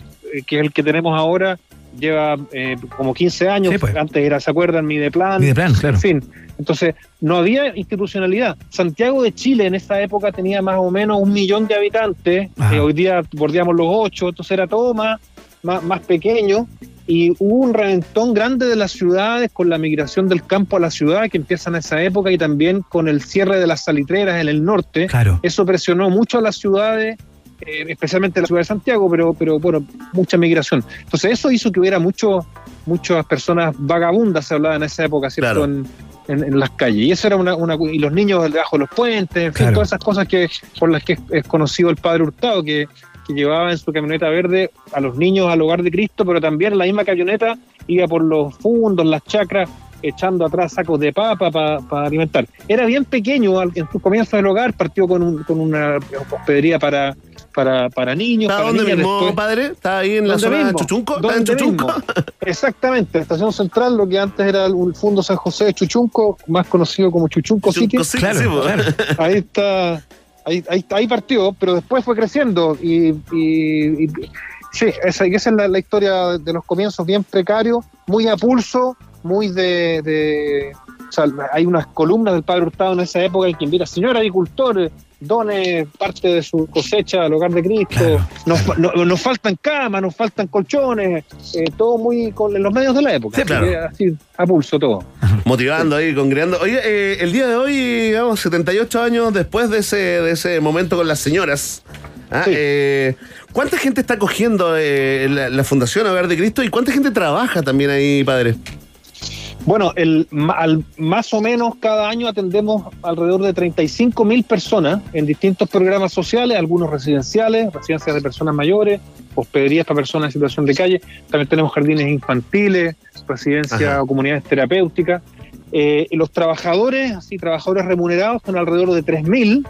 es el que tenemos ahora, lleva eh, como 15 años, Sí, pues. antes era, ¿se acuerdan? Mideplan, Ni de plan, claro. en fin, entonces no había institucionalidad. Santiago de Chile en esa época tenía más o menos un millón de habitantes, eh, hoy día bordeamos los ocho, entonces era todo más, más, más pequeño y hubo un reventón grande de las ciudades con la migración del campo a la ciudad que empieza en esa época y también con el cierre de las salitreras en el norte. Claro. Eso presionó mucho a las ciudades, eh, especialmente la ciudad de Santiago, pero, pero bueno, mucha migración. Entonces eso hizo que hubiera mucho, muchas personas vagabundas, se hablaba en esa época, ¿cierto? Claro. En, en- en las calles. Y eso era una, una- y los niños debajo de los puentes, en fin, Claro. todas esas cosas que por las que es, conocido el padre Hurtado, que, que llevaba en su camioneta verde a los niños al hogar de Cristo, pero también la misma camioneta iba por los fundos, las chacras, echando atrás sacos de papa para alimentar. Era bien pequeño en sus comienzos del hogar, partió con, un- con una hospedería para, para, para niños. ¿Está para dónde niñas, mismo, después- padre? ¿Está ahí en la ¿Dónde zona de mismo? Chuchunco? ¿Está en ¿Dónde Chuchunco? mismo? Exactamente, Estación Central, lo que antes era el Fundo San José de Chuchunco, más conocido como Chuchunco. Chuchunco City, Claro, sí, claro. Ahí está, ahí, ahí, ahí partió, pero después fue creciendo y, y- y- sí, esa, esa es la, la historia de los comienzos bien precarios, muy a pulso, muy de, de- sea, hay unas columnas del Padre Hurtado en esa época en que invita, señor agricultor, done parte de su cosecha al hogar de Cristo, nos, no- nos faltan camas, nos faltan colchones, eh, todo muy con los medios de la época, Sí, así claro. que así a pulso todo. Motivando ahí, congregando. Oye, eh, el día de hoy, digamos, 78 años después de ese, de ese momento con las señoras, ¿ah? Sí. Eh, ¿cuánta gente está cogiendo eh, la, la Fundación Hogar de Cristo y cuánta gente trabaja también ahí, padre? Bueno, el, al- más o menos cada año atendemos alrededor de 35 mil personas en distintos programas sociales, algunos residenciales, residencias de personas mayores, hospederías para personas en situación de calle. También tenemos jardines infantiles, residencias o comunidades terapéuticas. Eh, los trabajadores, así, trabajadores remunerados, son alrededor de 3 mil.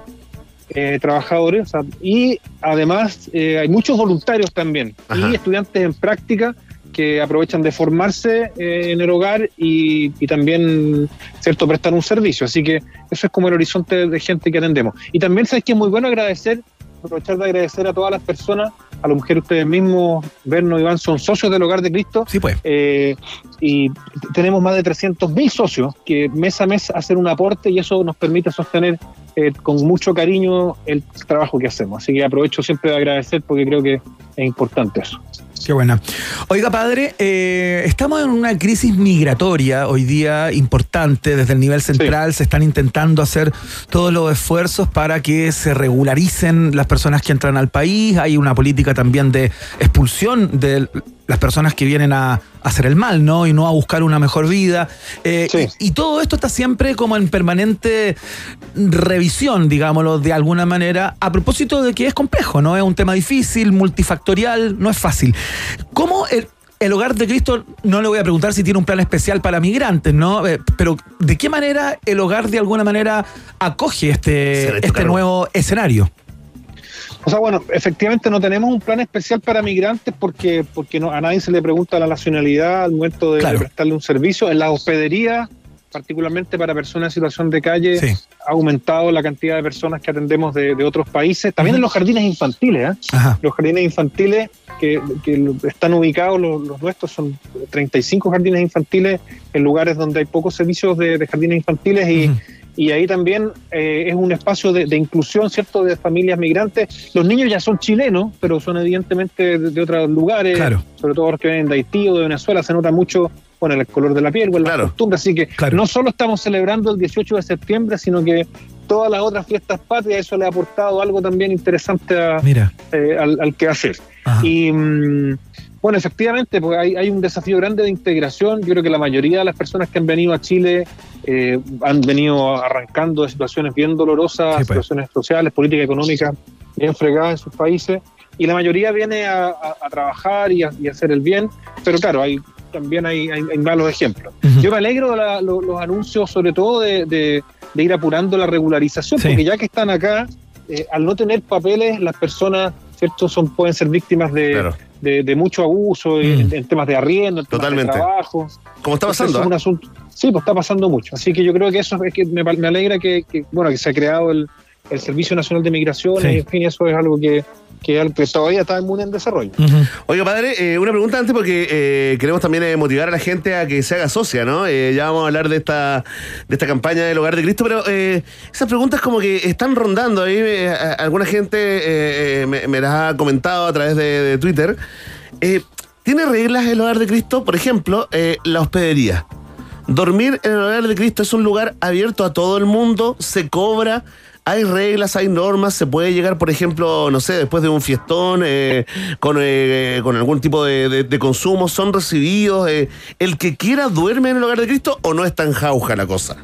eh, trabajadores o sea, y además eh, hay muchos voluntarios también Ajá. y estudiantes en práctica que aprovechan de formarse eh, en el hogar y, y también cierto prestar un servicio. Así que eso es como el horizonte de gente que atendemos. Y también sabes que es muy bueno agradecer, aprovechar de agradecer a todas las personas, a las mujeres ustedes mismos, Berno y Iván, son socios del Hogar de Cristo. Sí, pues. Eh, y tenemos más de 300.000 socios que mes a mes hacen un aporte y eso nos permite sostener eh, con mucho cariño el trabajo que hacemos. Así que aprovecho siempre de agradecer porque creo que es importante eso. Qué buena. Oiga, padre, eh, estamos en una crisis migratoria hoy día importante. Desde el nivel central se están intentando hacer todos los esfuerzos para que se regularicen las personas que entran al país. Hay una política también de expulsión de las personas que vienen a, a hacer el mal, ¿no? Y no a buscar una mejor vida. Eh, Sí. y, y todo esto está siempre como en permanente revisión, digámoslo, de alguna manera, a propósito de que es complejo, ¿no? Es un tema difícil, multifactorial, no es fácil. ¿Cómo el, el hogar de Cristo, no le voy a preguntar si tiene un plan especial para migrantes, ¿no? Eh, pero ¿de qué manera el hogar de alguna manera acoge este, este nuevo escenario? O sea, bueno, efectivamente no tenemos un plan especial para migrantes porque, porque no, a nadie se le pregunta la nacionalidad al momento de, Claro. prestarle un servicio. En la hospedería, particularmente para personas en situación de calle, Sí. ha aumentado la cantidad de personas que atendemos de, de otros países. También en los jardines infantiles, ¿eh? Los jardines infantiles que, están ubicados, los, los nuestros son 35 jardines infantiles en lugares donde hay pocos servicios de, de jardines infantiles y. y ahí también eh, es un espacio de, de inclusión, ¿cierto?, de familias migrantes. Los niños ya son chilenos, pero son evidentemente de, de otros lugares, Claro. sobre todo los que vienen de Haití o de Venezuela, se nota mucho. Bueno, el color de la piel, bueno, Claro. la costumbre. Así que Claro. no solo estamos celebrando el 18 de septiembre, sino que todas las otras fiestas patrias, eso le ha aportado algo también interesante a, Mira. eh, al, al que hacer. Ajá. Y mm, bueno, efectivamente, pues hay, hay un desafío grande de integración. Yo creo que la mayoría de las personas que han venido a Chile eh, han venido arrancando de situaciones bien dolorosas, Sí, pues. situaciones sociales, políticas, económicas, bien fregadas en sus países. Y la mayoría viene a, a- a trabajar y a, y a hacer el bien. Pero claro, hay también hay, hay- hay malos ejemplos. Yo me alegro de la- lo- los anuncios, sobre todo de, de- de ir apurando la regularización, Sí. porque ya que están acá, eh, al no tener papeles, las personas cierto son pueden ser víctimas de, Claro. de, de mucho abuso en, Mm. en temas de arriendo, en temas Totalmente. de trabajo. Como está pasando. eso es un ¿ah? asunto. Sí, pues está pasando mucho. Así que yo creo que eso es que me, me alegra que, que, bueno que se ha creado el, el Servicio Nacional de Migraciones. Sí. y, en fin, eso es algo que, que, al- que todavía está muy en desarrollo. Ujú. Oiga, padre, eh, una pregunta antes porque eh, queremos también eh, motivar a la gente a que se haga socia, ¿no? Eh, ya vamos a hablar de esta de esta campaña del Hogar de Cristo, pero eh, esas preguntas como que están rondando ahí. eh, alguna gente me, me las ha comentado a través de, de Twitter. Eh, ¿Tiene reglas el Hogar de Cristo? Por ejemplo, eh, la hospedería. Dormir en el Hogar de Cristo es un lugar abierto a todo el mundo, se cobra, hay reglas, hay normas, se puede llegar, por ejemplo, no sé, después de un fiestón, eh, con, eh, con algún tipo de, de- de consumo, son recibidos. eh, ¿El que quiera duerme en el Hogar de Cristo o no es tan jauja la cosa?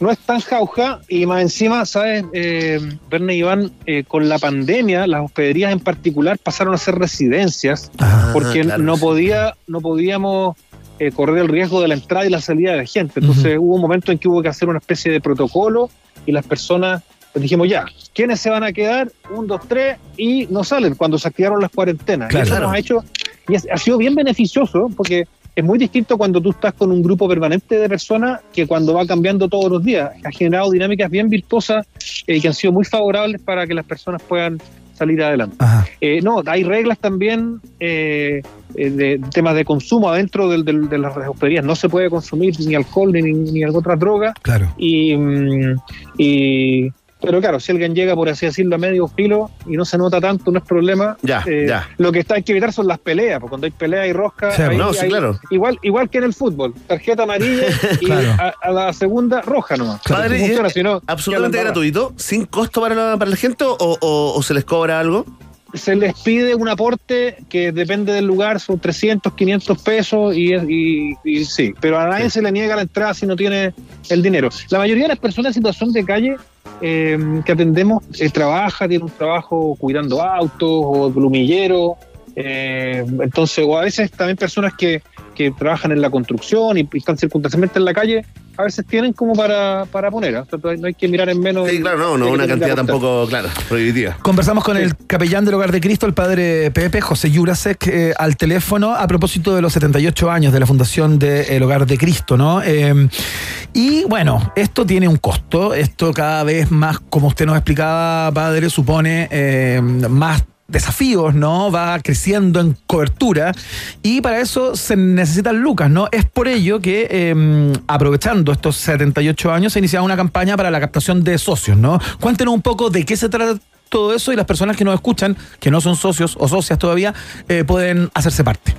no es tan jauja y más encima, ¿sabes, eh, Verne y Iván? Eh, con la pandemia, las hospederías en particular pasaron a ser residencias Ah, porque claro. no podía no podíamos eh, correr el riesgo de la entrada y la salida de gente. Entonces hubo un momento en que hubo que hacer una especie de protocolo y las personas pues, dijimos ya, ¿quiénes se van a quedar? Un, dos, tres y no salen cuando se activaron las cuarentenas. Claro. y eso nos ha hecho y ha sido bien beneficioso porque es muy distinto cuando tú estás con un grupo permanente de personas que cuando va cambiando todos los días. Ha generado dinámicas bien virtuosas eh, que han sido muy favorables para que las personas puedan salir adelante. Eh, no, hay reglas también eh, eh, de temas de consumo adentro del- del- de las hospederías. No se puede consumir ni alcohol ni, ni alguna otra droga. Claro. Y, mm, y- pero claro, si alguien llega, por así decirlo, a medio filo y no se nota tanto, no es problema. Ya, Eh, ya. Lo que está hay que evitar son las peleas, porque cuando hay pelea y rosca, Sí, ahí no, sí, claro. igual, igual que en el fútbol, tarjeta amarilla y Claro. a, a la segunda roja nomás. Padre, Así ¿y funciona, es si no, absolutamente gratuito, sin costo para la, para la gente o, o- o se les cobra algo. Se les pide un aporte que depende del lugar, son 300, 500 pesos y, y, y sí, pero a nadie se le niega la entrada si no tiene el dinero. La mayoría de las personas en situación de calle eh, que atendemos eh, trabaja, tiene un trabajo cuidando autos o plumillero, eh, entonces, o a veces también personas que, que trabajan en la construcción y, y están circunstancialmente en la calle, a veces tienen como para, para poner, ¿ah? O sea, no hay que mirar en menos. Sí, claro, no, no una cantidad tampoco, claro, prohibitiva. Conversamos con el capellán del Hogar de Cristo, el padre Pepe, José Yurasek, eh, al teléfono a propósito de los 78 años de la fundación del Hogar de Cristo, ¿no? Eh, y bueno, esto tiene un costo, esto cada vez más, como usted nos explicaba, padre, supone eh, más desafíos, ¿no? Va creciendo en cobertura y para eso se necesitan lucas, ¿no? Es por ello que eh, aprovechando estos 78 años se ha iniciado una campaña para la captación de socios, ¿no? Cuéntenos un poco de qué se trata todo eso y las personas que nos escuchan, que no son socios o socias todavía, eh, pueden hacerse parte.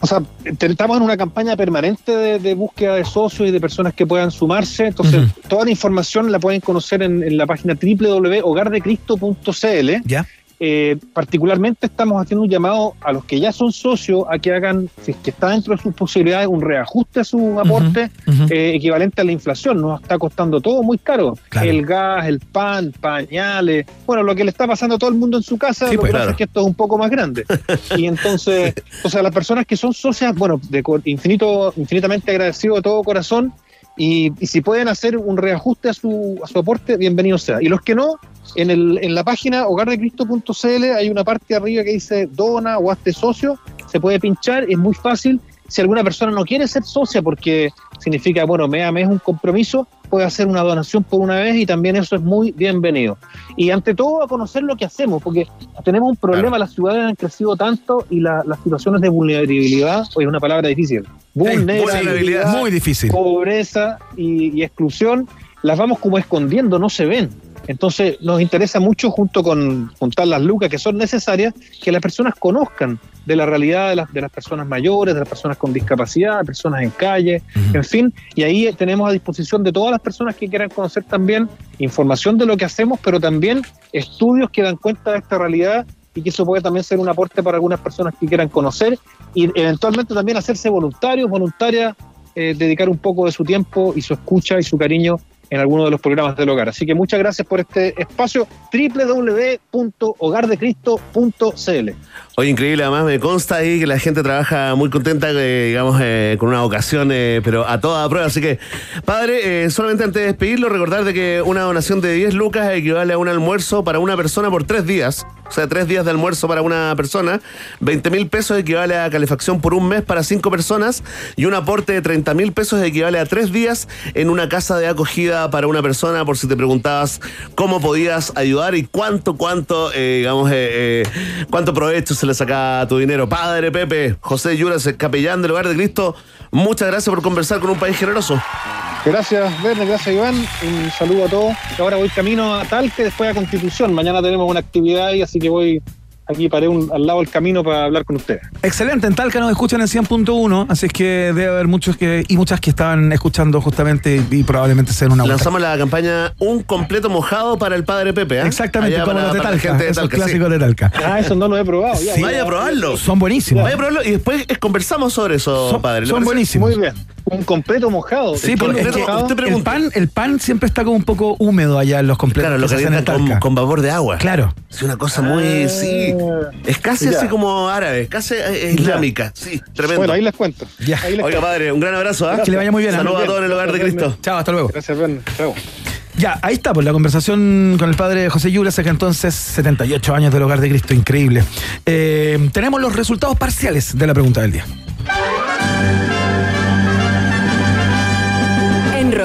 O sea, estamos en una campaña permanente de, de búsqueda de socios y de personas que puedan sumarse. Entonces, toda la información la pueden conocer en, en la página www.hogardecristo.cl. ¿Ya? Eh, particularmente estamos haciendo un llamado a los que ya son socios a que hagan, si es que está dentro de sus posibilidades, un reajuste a su aporte eh, equivalente a la inflación. Nos está costando todo muy caro. Claro. El gas, el pan, pañales, bueno, lo que le está pasando a todo el mundo en su casa, Sí, lo pues, que pasa claro. es que esto es un poco más grande. y entonces, o sea, las personas que son socias, bueno, de infinito, infinitamente agradecido de todo corazón. Y, y si pueden hacer un reajuste a su, a su aporte, bienvenido sea. Y los que no, en, el, en la página hogardecristo.cl hay una parte arriba que dice dona o hazte socio, se puede pinchar, es muy fácil. Si alguna persona no quiere ser socia porque significa, bueno, mes a mes un compromiso, puede hacer una donación por una vez y también eso es muy bienvenido. Y ante todo a conocer lo que hacemos, porque tenemos un problema, las ciudades han crecido tanto y la- las situaciones de vulnerabilidad, hoy es una palabra difícil, vulnerabilidad, Muy difícil. pobreza y, y exclusión, las vamos como escondiendo, no se ven. Entonces nos interesa mucho, junto con juntar las lucas que son necesarias, que las personas conozcan de la realidad de las, de las personas mayores, de las personas con discapacidad, de personas en calle, en fin, y ahí tenemos a disposición de todas las personas que quieran conocer también información de lo que hacemos, pero también estudios que dan cuenta de esta realidad y que eso puede también ser un aporte para algunas personas que quieran conocer y eventualmente también hacerse voluntarios, voluntarias, eh, dedicar un poco de su tiempo y su escucha y su cariño en alguno de los programas del hogar. Así que muchas gracias por este espacio www.hogardecristo.cl. Oye, increíble, además me consta ahí que la gente trabaja muy contenta, eh, digamos, eh, con una vocación, eh, pero a toda prueba. Así que, padre, eh, solamente antes de despedirlo, recordar de que una donación de 10 lucas equivale a un almuerzo para una persona por tres días. O sea, tres días de almuerzo para una persona. 20 mil pesos equivale a calefacción por un mes para cinco personas. Y un aporte de 30 mil pesos equivale a tres días en una casa de acogida para una persona, por si te preguntabas cómo podías ayudar y cuánto, cuánto, eh, digamos, eh, eh, cuánto provecho se le saca a tu dinero. Padre Pepe, José Yuras, el capellán del Hogar de Cristo, muchas gracias por conversar con un país generoso. Gracias, Verne, gracias, Iván. Un saludo a todos. Ahora voy camino a Talque, después a Constitución. Mañana tenemos una actividad ahí, así que voy aquí, paré un- al lado del camino para hablar con ustedes. Excelente, en Talca nos escuchan en 100.1, así es que debe haber muchos que y muchas que estaban escuchando justamente y, y probablemente sean una vuelta. Lanzamos la campaña Un completo mojado para el Padre Pepe. ¿eh? Exactamente, Allá como para- los de Talca, gente de esos sí. de Talca. Ah, eso no lo he probado. Ya, Sí. ya. Vaya a probarlo. Son buenísimos. Vaya a probarlo y después conversamos sobre eso, Son, padre. ¿le son parece? buenísimos. Muy bien. Un completo mojado. Sí, porque es completo- que usted el pan, el pan siempre está como un poco húmedo allá en los completos. Claro, lo calientan con, con vapor de agua. Claro. Es una cosa muy, sí. Es casi Ya. así como árabe, casi eh, islámica. Sí, tremendo. Bueno, ahí les cuento. Ya. Ahí les Oiga, cuento. padre, un gran abrazo. ¿ah? Que le vaya muy bien, ¿ah? Saludos a todos en el hogar de Cristo. Chao, hasta luego. Gracias, Verne. Chao. Ya, ahí está, pues la conversación con el padre José Yulas, que entonces 78 años del hogar de Cristo, increíble. Eh, tenemos los resultados parciales de la pregunta del día.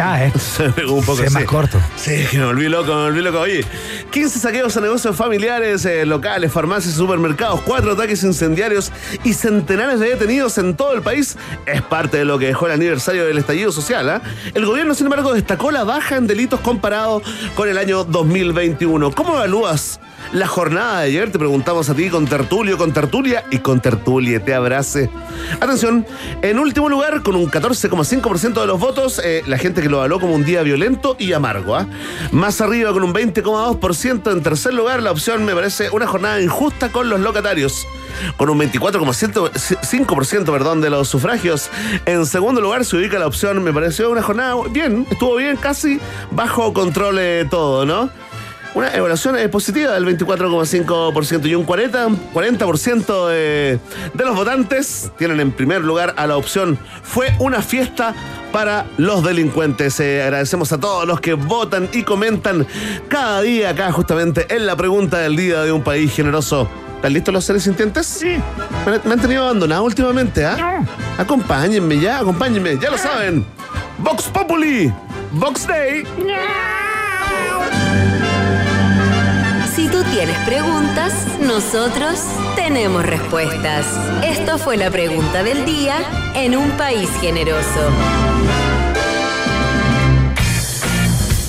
Ya, eh. Se me pegó un poco sí. más corto. Sí, que me volví loco, me volví loco. Oye, 15 saqueos a negocios familiares, eh, locales, farmacias, supermercados, cuatro ataques incendiarios y centenares de detenidos en todo el país es parte de lo que dejó el aniversario del estallido social. ¿ah? El gobierno, sin embargo, destacó la baja en delitos comparado con el año 2021. ¿Cómo evalúas la jornada de ayer? Te preguntamos a ti con tertulio, con tertulia y con tertulia. Te abrace. Atención, en último lugar, con un 14,5% de los votos, eh, la gente que lo evaluó como un día violento y amargo. ¿ah? Más arriba, con un 20,2%. En tercer lugar, la opción me parece una jornada injusta con los locatarios. Con un 24,5% perdón, de los sufragios. En segundo lugar se ubica la opción, me pareció una jornada bien, estuvo bien, casi bajo control eh, todo, ¿no? Una evaluación eh, positiva del 24,5% y un 40%, 40% de, de los votantes tienen en primer lugar a la opción fue una fiesta para los delincuentes. Eh, agradecemos a todos los que votan y comentan cada día acá justamente en la pregunta del día de un país generoso. ¿Están listos los seres sintientes? Sí. Me, me han tenido abandonado últimamente, ¿ah? Acompáñenme ya, acompáñenme, ya lo saben. Vox Populi, Vox Day. Tienes preguntas, nosotros tenemos respuestas. Esto fue la pregunta del día en un país generoso.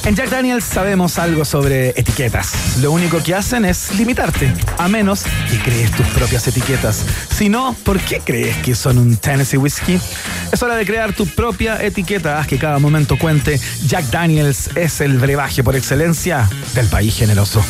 En Jack Daniels sabemos algo sobre etiquetas. Lo único que hacen es limitarte, a menos que crees tus propias etiquetas. Si no, ¿por qué crees que son un Tennessee Whiskey? Es hora de crear tu propia etiqueta. Haz que cada momento cuente. Jack Daniels es el brebaje por excelencia del país generoso.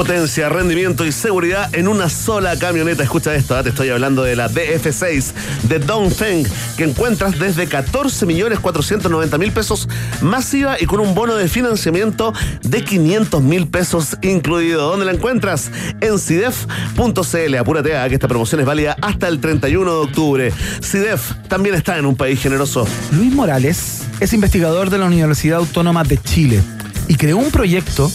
Potencia, rendimiento y seguridad en una sola camioneta. Escucha esto, ¿ah? te estoy hablando de la DF6 de Dongfeng, que encuentras desde 14 millones 490 mil pesos masiva y con un bono de financiamiento de 500 mil pesos incluido. ¿Dónde la encuentras? En CIDEF.cl. Apúrate a que esta promoción es válida hasta el 31 de octubre. CIDEF también está en un país generoso. Luis Morales es investigador de la Universidad Autónoma de Chile y creó un proyecto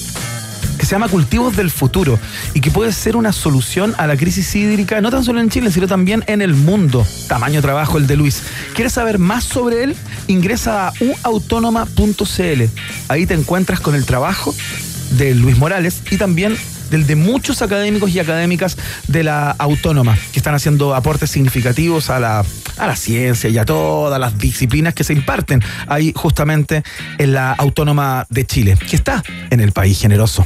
que se llama Cultivos del Futuro y que puede ser una solución a la crisis hídrica no tan solo en Chile, sino también en el mundo. Tamaño trabajo el de Luis. ¿Quieres saber más sobre él? Ingresa a uautónoma.cl. Ahí te encuentras con el trabajo de Luis Morales y también del de muchos académicos y académicas de la autónoma, que están haciendo aportes significativos a la, a la ciencia y a todas las disciplinas que se imparten ahí justamente en la autónoma de Chile, que está en el país generoso.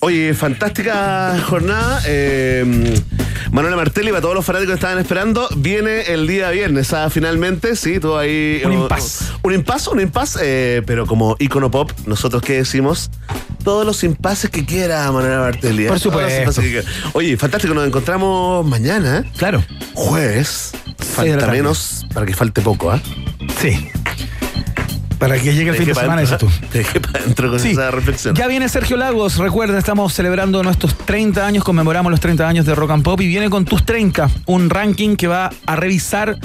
Oye, fantástica jornada. Eh, Manuela Martelli, para todos los fanáticos que estaban esperando, viene el día viernes, ¿ah? finalmente, sí, todo ahí. Un uh, impas. Un impas, un impas, eh, pero como ícono pop, nosotros qué decimos? Todos los impases que quiera Manuela Martelli. ¿eh? Por supuesto. Oye, fantástico, nos encontramos mañana, ¿eh? Claro. jueves. Falta menos para que falte poco, ¿ah? Sí. Para que llegue el fin de semana, dices tú. Te dejé para adentro con Sí. esa reflexión. Ya viene Sergio Lagos, recuerda, estamos celebrando nuestros 30 años, conmemoramos los 30 años de Rock and Pop y viene con tus 30, un ranking que va a revisar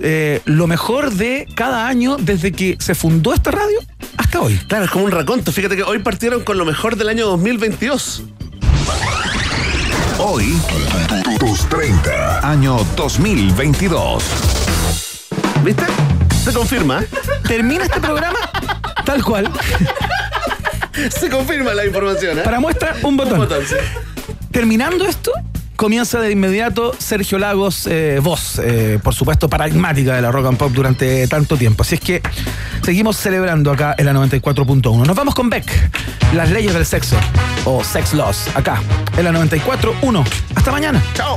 eh, lo mejor de cada año desde que se fundó esta radio hasta hoy. Claro, es como un raconto. Fíjate que hoy partieron con lo mejor del año 2022. Hoy, tus 30, año 2022. ¿Viste? Se confirma. Termina este programa tal cual. Se confirma la información, ¿eh? Para muestra, un botón. Un botón, sí. Terminando esto, comienza de inmediato Sergio Lagos, eh, voz, eh, por supuesto, paradigmática de la rock and pop durante tanto tiempo. Así es que seguimos celebrando acá en la 94.1. Nos vamos con Beck, las leyes del sexo, o Sex Laws, acá en la 94.1. Hasta mañana. Chao.